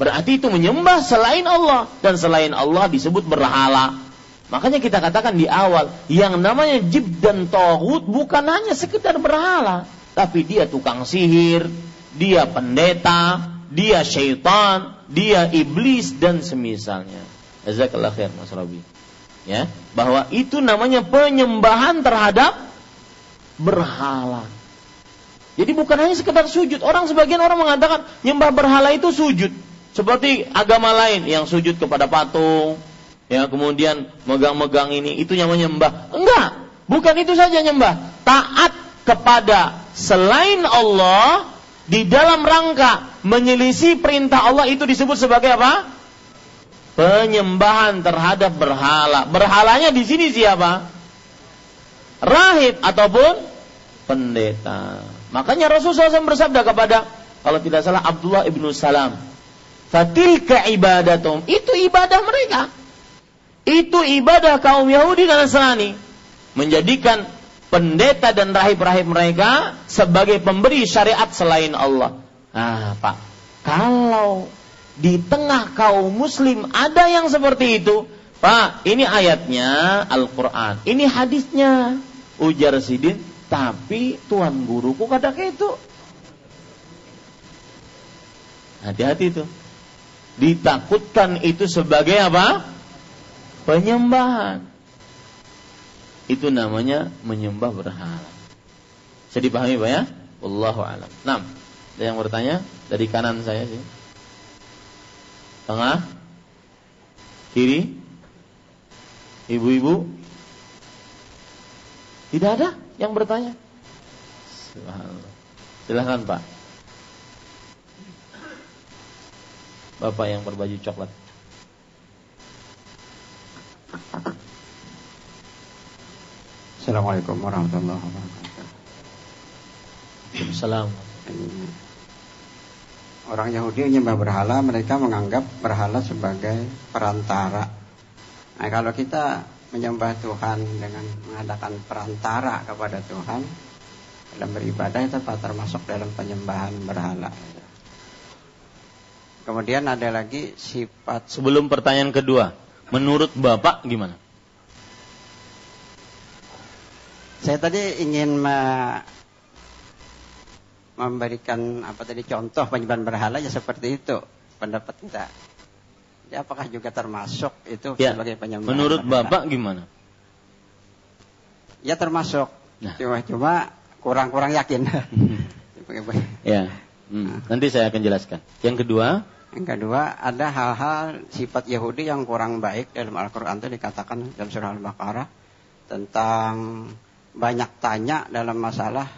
Berarti itu menyembah selain Allah dan selain Allah disebut berhala. Makanya kita katakan di awal, yang namanya jib dan tohut bukan hanya sekedar berhala, tapi dia tukang sihir, dia pendeta, dia syaitan, dia iblis dan semisalnya. Jazakallah khair Mas Rabi. Ya, bahwa itu namanya penyembahan terhadap berhala. Jadi bukan hanya sekedar sujud. Orang sebagian orang mengatakan nyembah berhala itu sujud. Seperti agama lain yang sujud kepada patung, ya kemudian megang-megang ini itu namanya nyembah. Enggak, bukan itu saja nyembah. Taat kepada selain Allah di dalam rangka menyelisih perintah Allah itu disebut sebagai apa? Penyembahan terhadap berhala. Berhalanya di sini siapa? Rahib ataupun pendeta. Makanya Rasulullah SAW bersabda kepada kalau tidak salah Abdullah ibnu Salam, fatilka ibadatum. Itu ibadah mereka. Itu ibadah kaum Yahudi dan Nasrani. Menjadikan pendeta dan rahib-rahib mereka sebagai pemberi syariat selain Allah. Nah, Pak, kalau di tengah kaum muslim ada yang seperti itu, Pak, ini ayatnya Al-Quran, ini hadisnya, ujar Sidin, tapi tuan guruku kata itu. Hati-hati itu. Ditakutkan itu sebagai apa? Penyembahan itu namanya menyembah berhala. Bisa dipahami Pak ya? Wallahu alam. Nah, ada yang bertanya dari kanan saya sih. Tengah? Kiri? Ibu-ibu? Tidak ada yang bertanya? Silahkan Pak. Bapak yang berbaju coklat. Assalamualaikum warahmatullahi wabarakatuh. Salam. Orang Yahudi menyembah berhala, mereka menganggap berhala sebagai perantara Nah, kalau kita menyembah Tuhan dengan mengadakan perantara kepada Tuhan dalam beribadah itu termasuk dalam penyembahan berhala. Kemudian ada lagi sifat Sebelum pertanyaan kedua, menurut Bapak gimana? Saya tadi ingin me memberikan apa tadi contoh penyembahan berhala ya seperti itu pendapat kita. Jadi apakah juga termasuk itu Ya, sebagai penyembahan? Menurut berhala? Bapak gimana? Ya termasuk. Nah. Cuma cuma kurang-kurang yakin. Ya, hmm, nanti saya akan jelaskan. Yang kedua, Yang kedua, ada hal-hal sifat Yahudi yang kurang baik dalam Al-Quran itu dikatakan dalam surah Al-Baqarah tentang banyak tanya dalam masalah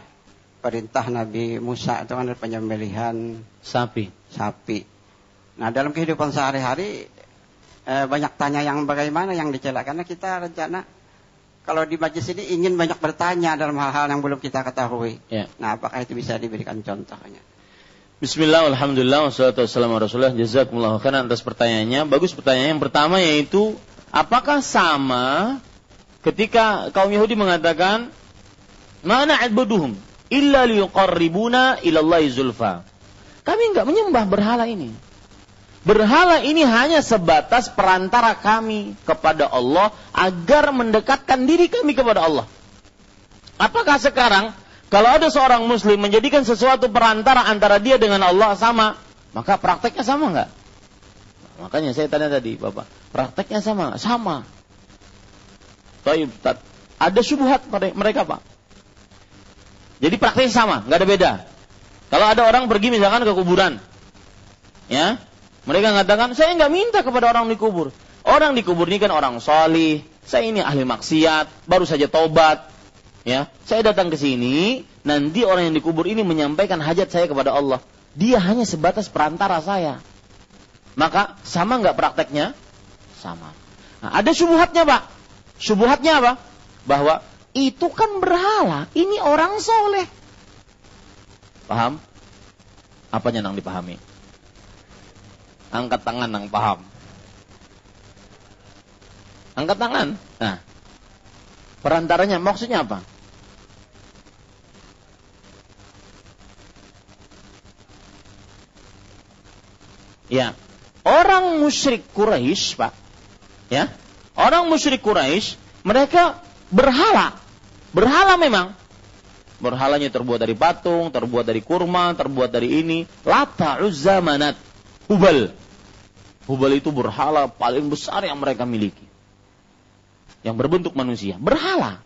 perintah Nabi Musa itu kan penyembelihan sapi. sapi. Nah dalam kehidupan sehari-hari eh, banyak tanya yang bagaimana yang dicela karena kita rencana kalau di majlis ini ingin banyak bertanya dalam hal-hal yang belum kita ketahui. Ya. Nah apakah itu bisa diberikan contohnya? Bismillah, Alhamdulillah, wassalatu wassalamu ala rasulullah, jazakumullahu khairan atas pertanyaannya. Bagus pertanyaan yang pertama yaitu, apakah sama ketika kaum Yahudi mengatakan, Mana adbuduhum illa liqarribuna ilallahi zulfa. Kami enggak menyembah berhala ini. Berhala ini hanya sebatas perantara kami kepada Allah agar mendekatkan diri kami kepada Allah. Apakah sekarang kalau ada seorang muslim menjadikan sesuatu perantara antara dia dengan Allah sama, maka prakteknya sama nggak? Makanya saya tanya tadi, Bapak, prakteknya sama nggak? Sama. Taib, ada pada mereka, Pak. Jadi prakteknya sama, nggak ada beda. Kalau ada orang pergi misalkan ke kuburan, ya, mereka mengatakan, saya nggak minta kepada orang di kubur. Orang di kubur ini kan orang solih, saya ini ahli maksiat, baru saja tobat, Ya, saya datang ke sini, nanti orang yang dikubur ini menyampaikan hajat saya kepada Allah. Dia hanya sebatas perantara saya. Maka sama nggak prakteknya? Sama. Nah, ada subuhatnya pak. Subuhatnya apa? Bahwa itu kan berhala. Ini orang soleh. Paham? Apanya nang dipahami? Angkat tangan nang paham. Angkat tangan. Nah, perantaranya maksudnya apa? Ya, orang musyrik Quraisy, Pak. Ya, orang musyrik Quraisy, mereka berhala. Berhala memang. Berhalanya terbuat dari patung, terbuat dari kurma, terbuat dari ini. Lata, Uzza, Manat, Hubal. Hubal itu berhala paling besar yang mereka miliki. Yang berbentuk manusia. Berhala.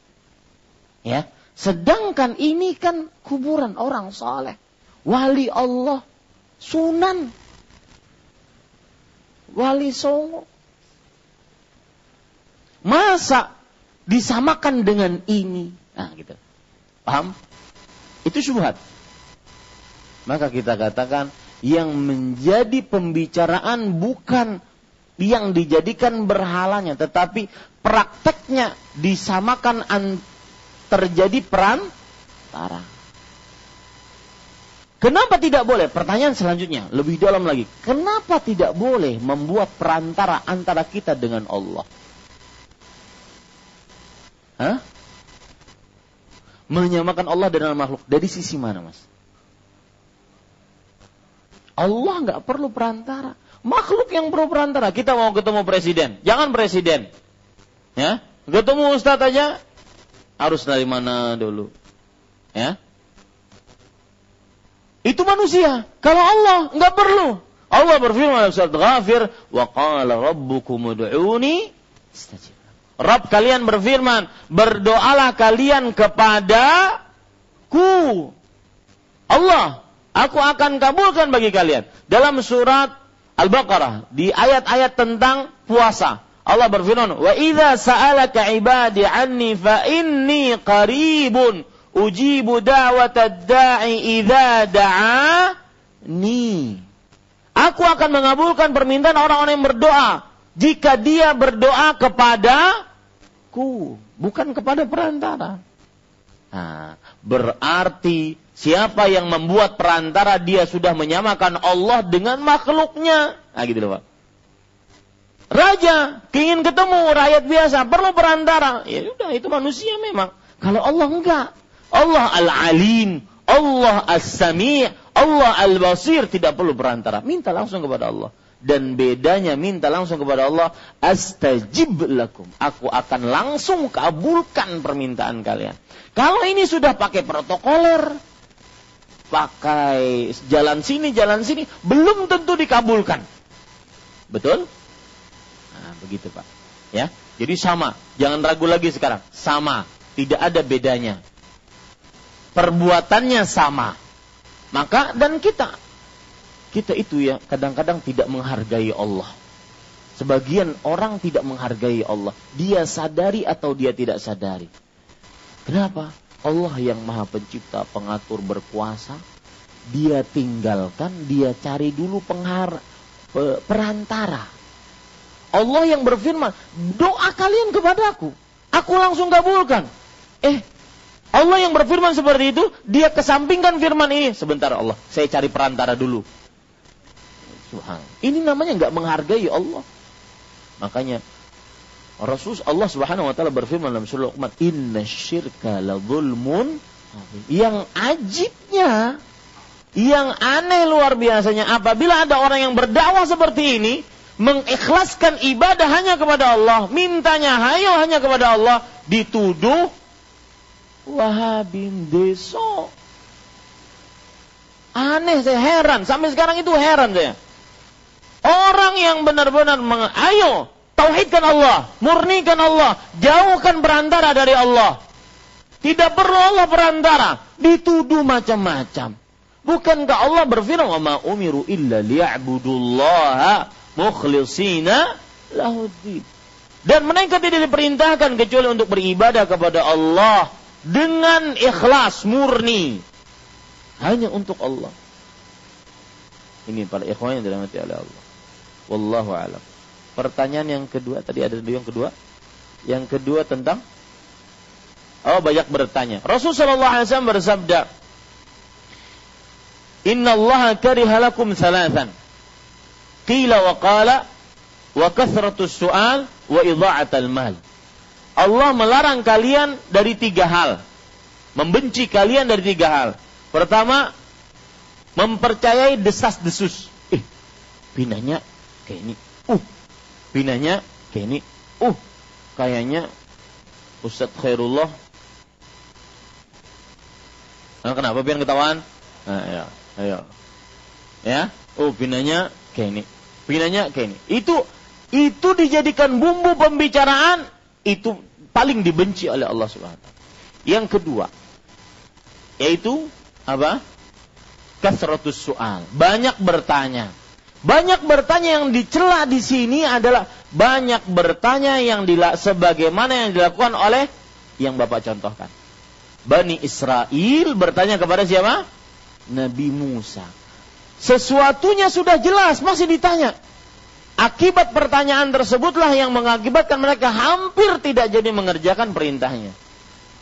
Ya, sedangkan ini kan kuburan orang saleh. Wali Allah, sunan, wali songo. Masa disamakan dengan ini? Nah, gitu. Paham? Itu syubhat. Maka kita katakan yang menjadi pembicaraan bukan yang dijadikan berhalanya, tetapi prakteknya disamakan an, terjadi perantara. Kenapa tidak boleh? Pertanyaan selanjutnya, lebih dalam lagi. Kenapa tidak boleh membuat perantara antara kita dengan Allah? Hah? Menyamakan Allah dengan makhluk. Dari sisi mana, Mas? Allah nggak perlu perantara. Makhluk yang perlu perantara. Kita mau ketemu presiden. Jangan presiden. Ya, ketemu ustadz aja harus dari mana dulu? Ya, itu manusia. Kalau Allah nggak perlu. Allah berfirman dalam surat Ghafir, "Wa qala rabbukum ud'uni istajib." Rabb kalian berfirman, "Berdoalah kalian kepadaku." Allah, aku akan kabulkan bagi kalian. Dalam surat Al-Baqarah di ayat-ayat tentang puasa. Allah berfirman, "Wa idza sa'alaka 'ibadi 'anni fa inni qaribun ujibu da'watad da'i idza da'ani." Aku akan mengabulkan permintaan orang-orang yang berdoa jika dia berdoa kepadaku, bukan kepada perantara. Nah, berarti siapa yang membuat perantara dia sudah menyamakan Allah dengan makhluknya. Nah, gitu loh, Pak. Raja ingin ketemu rakyat biasa, perlu perantara. Ya sudah, itu manusia memang. Kalau Allah enggak. Allah Al-Alim, Allah As-Sami', Allah Al-Basir tidak perlu perantara. Minta langsung kepada Allah. Dan bedanya minta langsung kepada Allah, astajib lakum. Aku akan langsung kabulkan permintaan kalian. Kalau ini sudah pakai protokoler, pakai jalan sini, jalan sini, belum tentu dikabulkan. Betul? Nah, begitu Pak. Ya, jadi sama. Jangan ragu lagi sekarang. Sama. Tidak ada bedanya. Perbuatannya sama. Maka dan kita kita itu ya kadang-kadang tidak menghargai Allah. Sebagian orang tidak menghargai Allah. Dia sadari atau dia tidak sadari. Kenapa? Allah yang maha pencipta, pengatur, berkuasa. Dia tinggalkan, dia cari dulu penghar, perantara. Allah yang berfirman, doa kalian kepadaku. Aku langsung kabulkan. Eh, Allah yang berfirman seperti itu, dia kesampingkan firman ini. Sebentar Allah, saya cari perantara dulu. Subhan. Ini namanya nggak menghargai Allah. Makanya Rasul Allah Subhanahu wa taala berfirman dalam surah Luqman, "Inna syirka la zulmun." Yang ajibnya, yang aneh luar biasanya apabila ada orang yang berdakwah seperti ini, mengikhlaskan ibadah hanya kepada Allah, mintanya hayo hanya kepada Allah, dituduh wahabin deso. Aneh saya heran, sampai sekarang itu heran saya. Orang yang benar-benar ayo tauhidkan Allah, murnikan Allah, jauhkan perantara dari Allah. Tidak perlu Allah perantara, dituduh macam-macam. Bukankah Allah berfirman, "Wa ma umiru illa liya'budullaha mukhlishina lahuddin." Dan mereka tidak diperintahkan kecuali untuk beribadah kepada Allah dengan ikhlas murni hanya untuk Allah. Ini para ikhwan yang dirahmati oleh Allah. Wallahu alam. Pertanyaan yang kedua tadi ada yang kedua. Yang kedua tentang Oh banyak bertanya. Rasulullah SAW bersabda, Inna Allah karihalakum salatan. Qila wa qala wa kathratus su'al wa idha'atal mal. Allah melarang kalian dari tiga hal. Membenci kalian dari tiga hal. Pertama, mempercayai desas-desus. Eh, pinanya kayak ini. Uh, pinanya kayak ini. Uh, kayaknya Ustadz Khairullah. Nah, kenapa biar ketahuan? Nah, ya, ayo. Ya, oh pinanya kayak ini. Pinanya kayak ini. Itu itu dijadikan bumbu pembicaraan itu paling dibenci oleh Allah Subhanahu wa Yang kedua, yaitu apa? Kasratus soal, banyak bertanya. Banyak bertanya yang dicela di sini adalah banyak bertanya yang dilak sebagaimana yang dilakukan oleh yang Bapak contohkan. Bani Israel bertanya kepada siapa? Nabi Musa. Sesuatunya sudah jelas, masih ditanya. Akibat pertanyaan tersebutlah yang mengakibatkan mereka hampir tidak jadi mengerjakan perintahnya.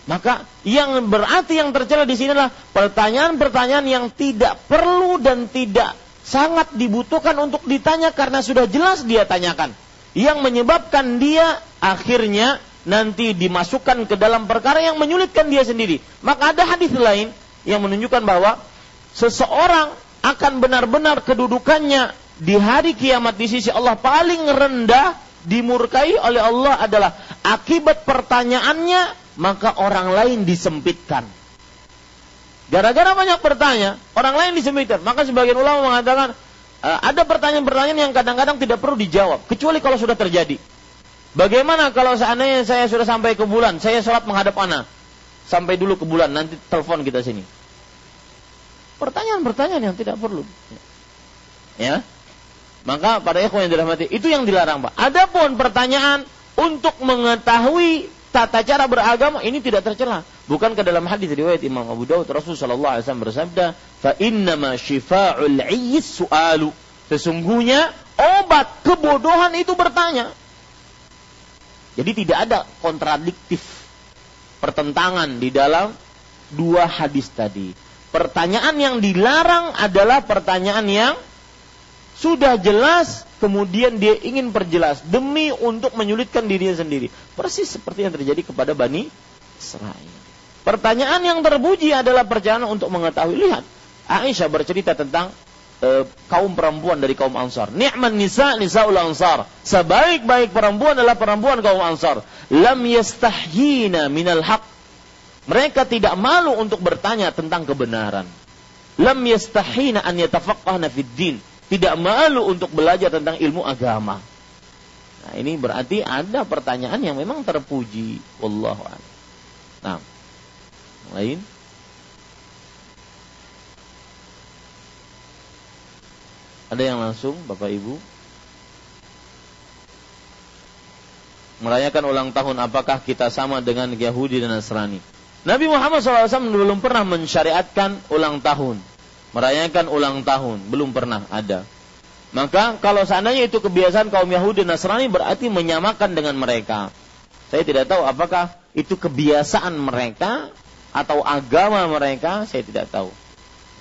Maka yang berarti yang tercela di sini adalah pertanyaan-pertanyaan yang tidak perlu dan tidak sangat dibutuhkan untuk ditanya karena sudah jelas dia tanyakan. Yang menyebabkan dia akhirnya nanti dimasukkan ke dalam perkara yang menyulitkan dia sendiri. Maka ada hadis lain yang menunjukkan bahwa seseorang akan benar-benar kedudukannya di hari kiamat di sisi Allah paling rendah dimurkai oleh Allah adalah akibat pertanyaannya maka orang lain disempitkan. Gara-gara banyak bertanya, orang lain disebutkan. Maka sebagian ulama mengatakan uh, ada pertanyaan-pertanyaan yang kadang-kadang tidak perlu dijawab, kecuali kalau sudah terjadi. Bagaimana kalau seandainya saya sudah sampai ke bulan, saya sholat menghadap anak, sampai dulu ke bulan, nanti telepon kita sini. Pertanyaan-pertanyaan yang tidak perlu. Ya, maka pada ikhwan yang dirahmati, itu yang dilarang Pak. Adapun pertanyaan untuk mengetahui tata cara beragama ini tidak tercela. Bukan ke dalam hadis riwayat Imam Abu Dawud Rasulullah sallallahu alaihi wasallam bersabda, "Fa innama syifa'ul 'iyyis su'alu." Sesungguhnya obat kebodohan itu bertanya. Jadi tidak ada kontradiktif pertentangan di dalam dua hadis tadi. Pertanyaan yang dilarang adalah pertanyaan yang sudah jelas kemudian dia ingin perjelas demi untuk menyulitkan dirinya sendiri. Persis seperti yang terjadi kepada Bani Israel. Pertanyaan yang terpuji adalah perjalanan untuk mengetahui. Lihat, Aisyah bercerita tentang e, kaum perempuan dari kaum Ansar. Ni'man nisa nisaul Ansar. Sebaik-baik perempuan adalah perempuan kaum Ansar. Lam yastahyina minal haq. Mereka tidak malu untuk bertanya tentang kebenaran. Lam yastahina an yatafaqqahna fid din tidak malu untuk belajar tentang ilmu agama. Nah, ini berarti ada pertanyaan yang memang terpuji. Wallahu a'lam. Nah, lain Ada yang langsung, Bapak Ibu? Merayakan ulang tahun apakah kita sama dengan Yahudi dan Nasrani? Nabi Muhammad SAW belum pernah mensyariatkan ulang tahun merayakan ulang tahun, belum pernah ada. Maka kalau seandainya itu kebiasaan kaum Yahudi dan Nasrani berarti menyamakan dengan mereka. Saya tidak tahu apakah itu kebiasaan mereka atau agama mereka, saya tidak tahu.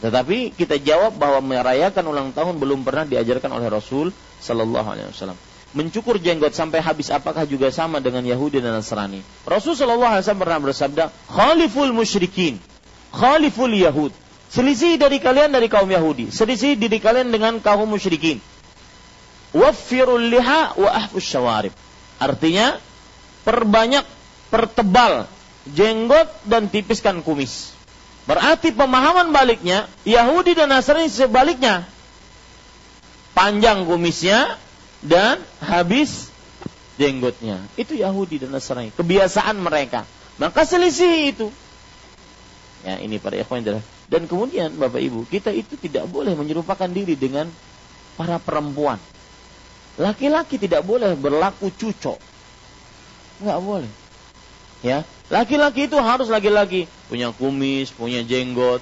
Tetapi kita jawab bahwa merayakan ulang tahun belum pernah diajarkan oleh Rasul Sallallahu Alaihi Wasallam. Mencukur jenggot sampai habis apakah juga sama dengan Yahudi dan Nasrani? Rasul Sallallahu Alaihi Wasallam pernah bersabda, "Khaliful musyrikin, khaliful Yahud." Selisih dari kalian dari kaum Yahudi. Selisih dari kalian dengan kaum musyrikin. Waffirul liha wa ahfus syawarib. Artinya, perbanyak, pertebal jenggot dan tipiskan kumis. Berarti pemahaman baliknya, Yahudi dan Nasrani sebaliknya. Panjang kumisnya dan habis jenggotnya. Itu Yahudi dan Nasrani. Kebiasaan mereka. Maka selisih itu. Ya, ini para ikhwan dan kemudian Bapak Ibu, kita itu tidak boleh menyerupakan diri dengan para perempuan. Laki-laki tidak boleh berlaku cucok. Enggak boleh. Ya, laki-laki itu harus laki-laki punya kumis, punya jenggot.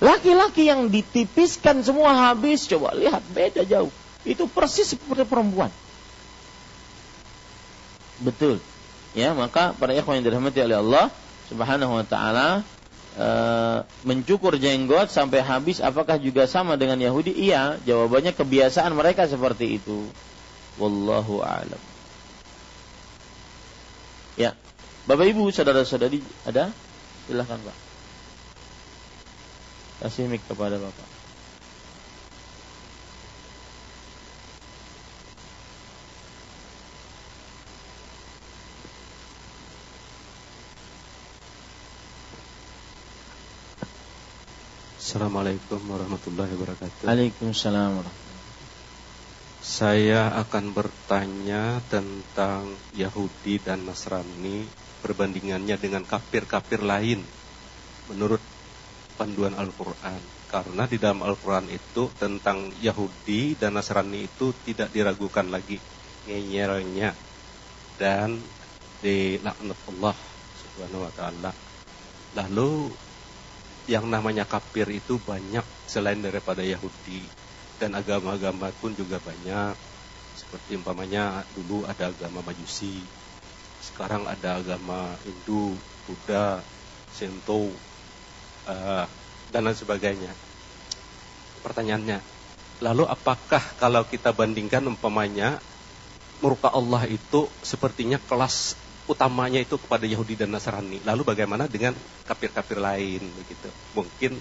Laki-laki yang ditipiskan semua habis, coba lihat beda jauh. Itu persis seperti perempuan. Betul. Ya, maka para ikhwan yang dirahmati oleh Allah Subhanahu wa taala, e, mencukur jenggot sampai habis apakah juga sama dengan Yahudi? Iya, jawabannya kebiasaan mereka seperti itu. Wallahu a'lam. Ya. Bapak Ibu, saudara-saudari ada? Silahkan Pak. Kasih mic kepada Bapak. Assalamualaikum warahmatullahi wabarakatuh. Waalaikumsalam Saya akan bertanya tentang Yahudi dan Nasrani perbandingannya dengan kafir-kafir lain menurut panduan Al-Quran. Karena di dalam Al-Quran itu tentang Yahudi dan Nasrani itu tidak diragukan lagi ngeyelnya dan dilaknat Allah subhanahu wa ta'ala. Lalu yang namanya kafir itu banyak selain daripada Yahudi dan agama-agama pun juga banyak seperti umpamanya dulu ada agama Majusi sekarang ada agama Hindu Buddha Shinto uh, dan lain sebagainya pertanyaannya lalu apakah kalau kita bandingkan umpamanya murka Allah itu sepertinya kelas utamanya itu kepada Yahudi dan Nasrani. Lalu bagaimana dengan kafir-kafir lain begitu? Mungkin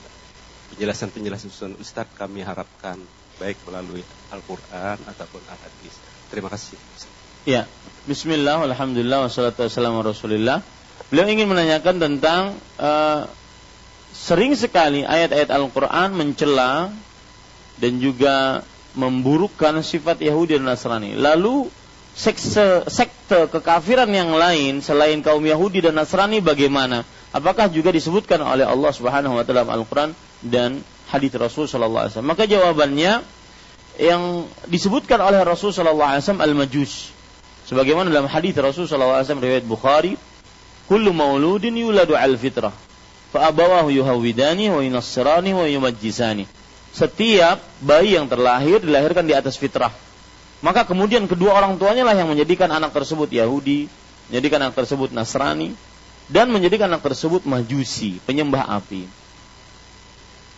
penjelasan-penjelasan Ustadz kami harapkan baik melalui Al-Qur'an ataupun Al-Hadis. Terima kasih. Ya, bismillah, alhamdulillah, wassalatu wassalamu rasulillah. Beliau ingin menanyakan tentang uh, sering sekali ayat-ayat Al-Quran mencela dan juga memburukkan sifat Yahudi dan Nasrani. Lalu sekte, sekte kekafiran yang lain selain kaum Yahudi dan Nasrani bagaimana? Apakah juga disebutkan oleh Allah Subhanahu wa taala Al-Qur'an dan hadis Rasul sallallahu alaihi wasallam? Maka jawabannya yang disebutkan oleh Rasul sallallahu alaihi wasallam al-majus. Sebagaimana dalam hadis Rasul sallallahu alaihi wasallam riwayat Bukhari, "Kullu mauludin yuladu al-fitrah, fa abawahu yuhawidani wa yunassirani wa yumajjisani." Setiap bayi yang terlahir dilahirkan di atas fitrah maka kemudian kedua orang tuanya lah yang menjadikan anak tersebut Yahudi, menjadikan anak tersebut Nasrani, dan menjadikan anak tersebut Majusi, penyembah api.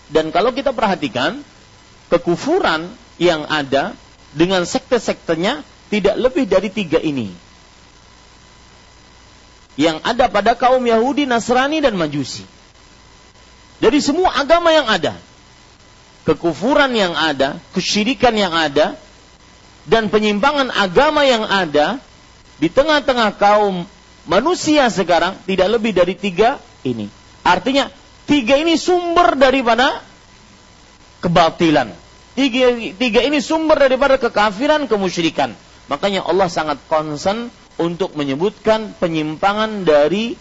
Dan kalau kita perhatikan, kekufuran yang ada dengan sekte-sektenya tidak lebih dari tiga ini. Yang ada pada kaum Yahudi, Nasrani, dan Majusi. Dari semua agama yang ada, kekufuran yang ada, kesyirikan yang ada, dan penyimpangan agama yang ada di tengah-tengah kaum manusia sekarang tidak lebih dari tiga ini. Artinya tiga ini sumber daripada kebatilan. Tiga, tiga ini sumber daripada kekafiran, kemusyrikan. Makanya Allah sangat concern untuk menyebutkan penyimpangan dari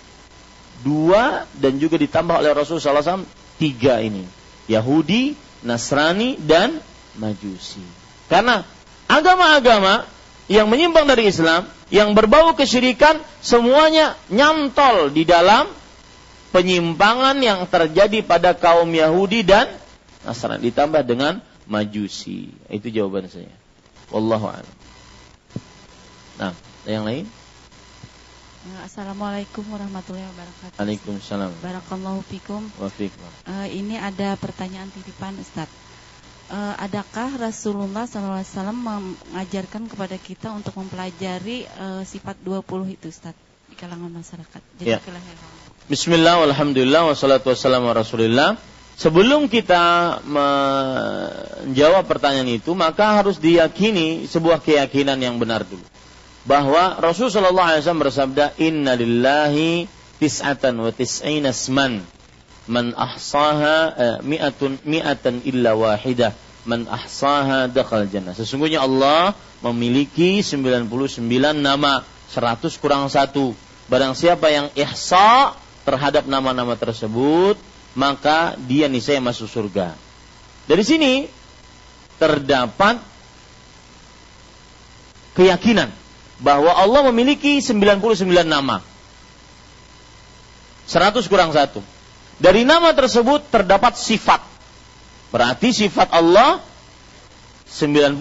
dua dan juga ditambah oleh Rasulullah SAW tiga ini. Yahudi, Nasrani, dan Majusi. Karena agama-agama yang menyimpang dari Islam, yang berbau kesyirikan, semuanya nyantol di dalam penyimpangan yang terjadi pada kaum Yahudi dan Nasrani. Ditambah dengan Majusi. Itu jawaban saya. Wallahu. Nah, yang lain? Assalamualaikum warahmatullahi wabarakatuh. Waalaikumsalam. Barakallahu fikum. Wa fikum. Uh, ini ada pertanyaan titipan Ustaz uh, adakah Rasulullah SAW mengajarkan kepada kita untuk mempelajari uh, sifat 20 itu Ustaz di kalangan masyarakat? Jadi ya. Bismillah, alhamdulillah, wassalatu wassalamu rasulillah. Sebelum kita menjawab pertanyaan itu, maka harus diyakini sebuah keyakinan yang benar dulu. Bahwa Rasulullah SAW bersabda, Inna lillahi tis'atan wa tis'ina asman man ahsaha uh, mi'atun mi'atan illa wahidah man ahsaha dakhal jannah. Sesungguhnya Allah memiliki 99 nama, 100 kurang satu. Barang siapa yang ihsa terhadap nama-nama tersebut, maka dia niscaya masuk surga. Dari sini terdapat keyakinan bahwa Allah memiliki 99 nama. 100 kurang satu. Dari nama tersebut terdapat sifat. Berarti sifat Allah 99.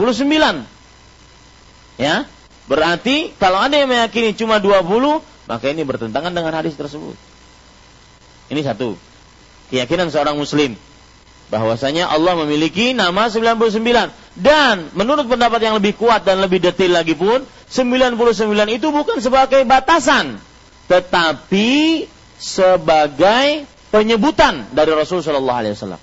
Ya. Berarti kalau ada yang meyakini cuma 20, maka ini bertentangan dengan hadis tersebut. Ini satu. Keyakinan seorang muslim bahwasanya Allah memiliki nama 99 dan menurut pendapat yang lebih kuat dan lebih detail lagi pun 99 itu bukan sebagai batasan tetapi sebagai penyebutan dari Rasul Shallallahu Alaihi Wasallam.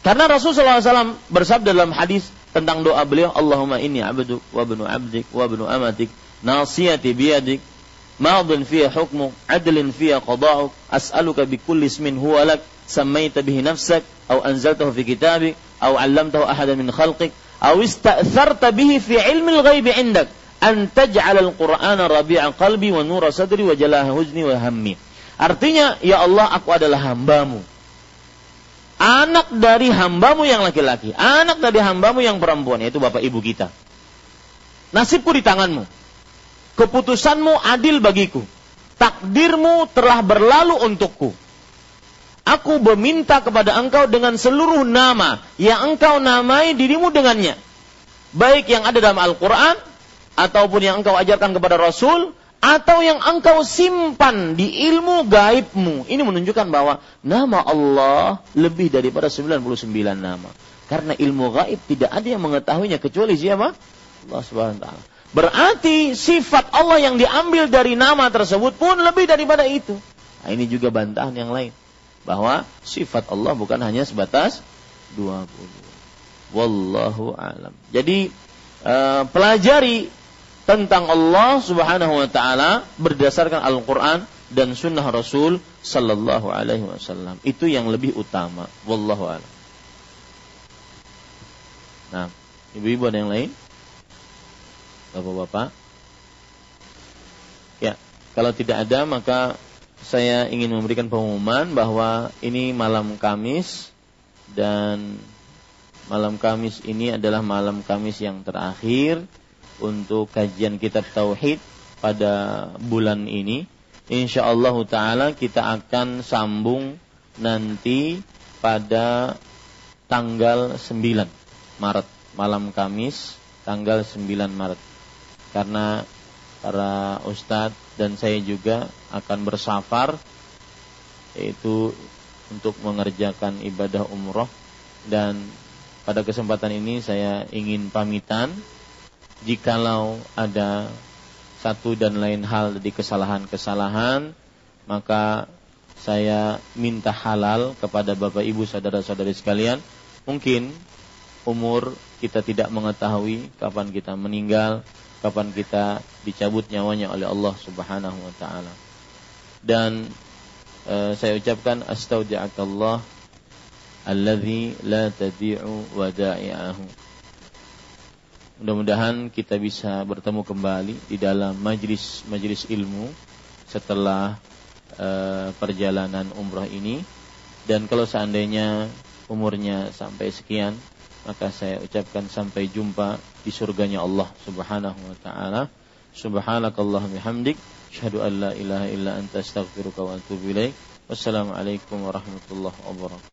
Karena Rasul Shallallahu Alaihi Wasallam bersabda dalam hadis tentang doa beliau, Allahumma inni abdu wa bnu abdik wa bnu amatik nasiyati biyadik madin fiya hukmu adlin fiya qada'uk as'aluka bi kulli ismin huwa lak sammaita bihi nafsak aw anzaltahu fi kitabik aw 'allamtahu ahadan min khalqik aw ista'tharta bihi fi 'ilmi al-ghaibi 'indak an taj'al al-qur'ana rabi'a qalbi wa nura sadri wa jalaha huzni wa hammi Artinya, ya Allah, aku adalah hambamu. Anak dari hambamu yang laki-laki. Anak dari hambamu yang perempuan, yaitu bapak ibu kita. Nasibku di tanganmu. Keputusanmu adil bagiku. Takdirmu telah berlalu untukku. Aku meminta kepada engkau dengan seluruh nama yang engkau namai dirimu dengannya. Baik yang ada dalam Al-Quran, ataupun yang engkau ajarkan kepada Rasul, atau yang engkau simpan di ilmu gaibmu. Ini menunjukkan bahwa nama Allah lebih daripada 99 nama. Karena ilmu gaib tidak ada yang mengetahuinya kecuali siapa? Allah Subhanahu. Berarti sifat Allah yang diambil dari nama tersebut pun lebih daripada itu. Nah, ini juga bantahan yang lain bahwa sifat Allah bukan hanya sebatas 20. Wallahu alam. Jadi uh, pelajari tentang Allah Subhanahu wa taala berdasarkan Al-Qur'an dan sunnah Rasul sallallahu alaihi wasallam. Itu yang lebih utama. Wallahu a'lam. Nah, ibu-ibu ada yang lain? Bapak-bapak? Ya, kalau tidak ada maka saya ingin memberikan pengumuman bahwa ini malam Kamis dan malam Kamis ini adalah malam Kamis yang terakhir untuk kajian kitab tauhid pada bulan ini. Insya Allah taala kita akan sambung nanti pada tanggal 9 Maret, malam Kamis tanggal 9 Maret. Karena para ustadz dan saya juga akan bersafar yaitu untuk mengerjakan ibadah umroh. Dan pada kesempatan ini saya ingin pamitan jikalau ada satu dan lain hal di kesalahan-kesalahan maka saya minta halal kepada Bapak Ibu saudara-saudari sekalian. Mungkin umur kita tidak mengetahui kapan kita meninggal kapan kita dicabut nyawanya oleh Allah Subhanahu wa taala dan e, saya ucapkan astaudi'akallah alladzi la tadi'u wada'i'ahu Mudah-mudahan kita bisa bertemu kembali di dalam majlis-majlis ilmu setelah uh, perjalanan umrah ini. Dan kalau seandainya umurnya sampai sekian, maka saya ucapkan sampai jumpa di surganya Allah Subhanahu wa taala. Subhanakallahumma hamdik, asyhadu an la ilaha illa anta astaghfiruka wa atubu ilaik. Wassalamualaikum warahmatullahi wabarakatuh.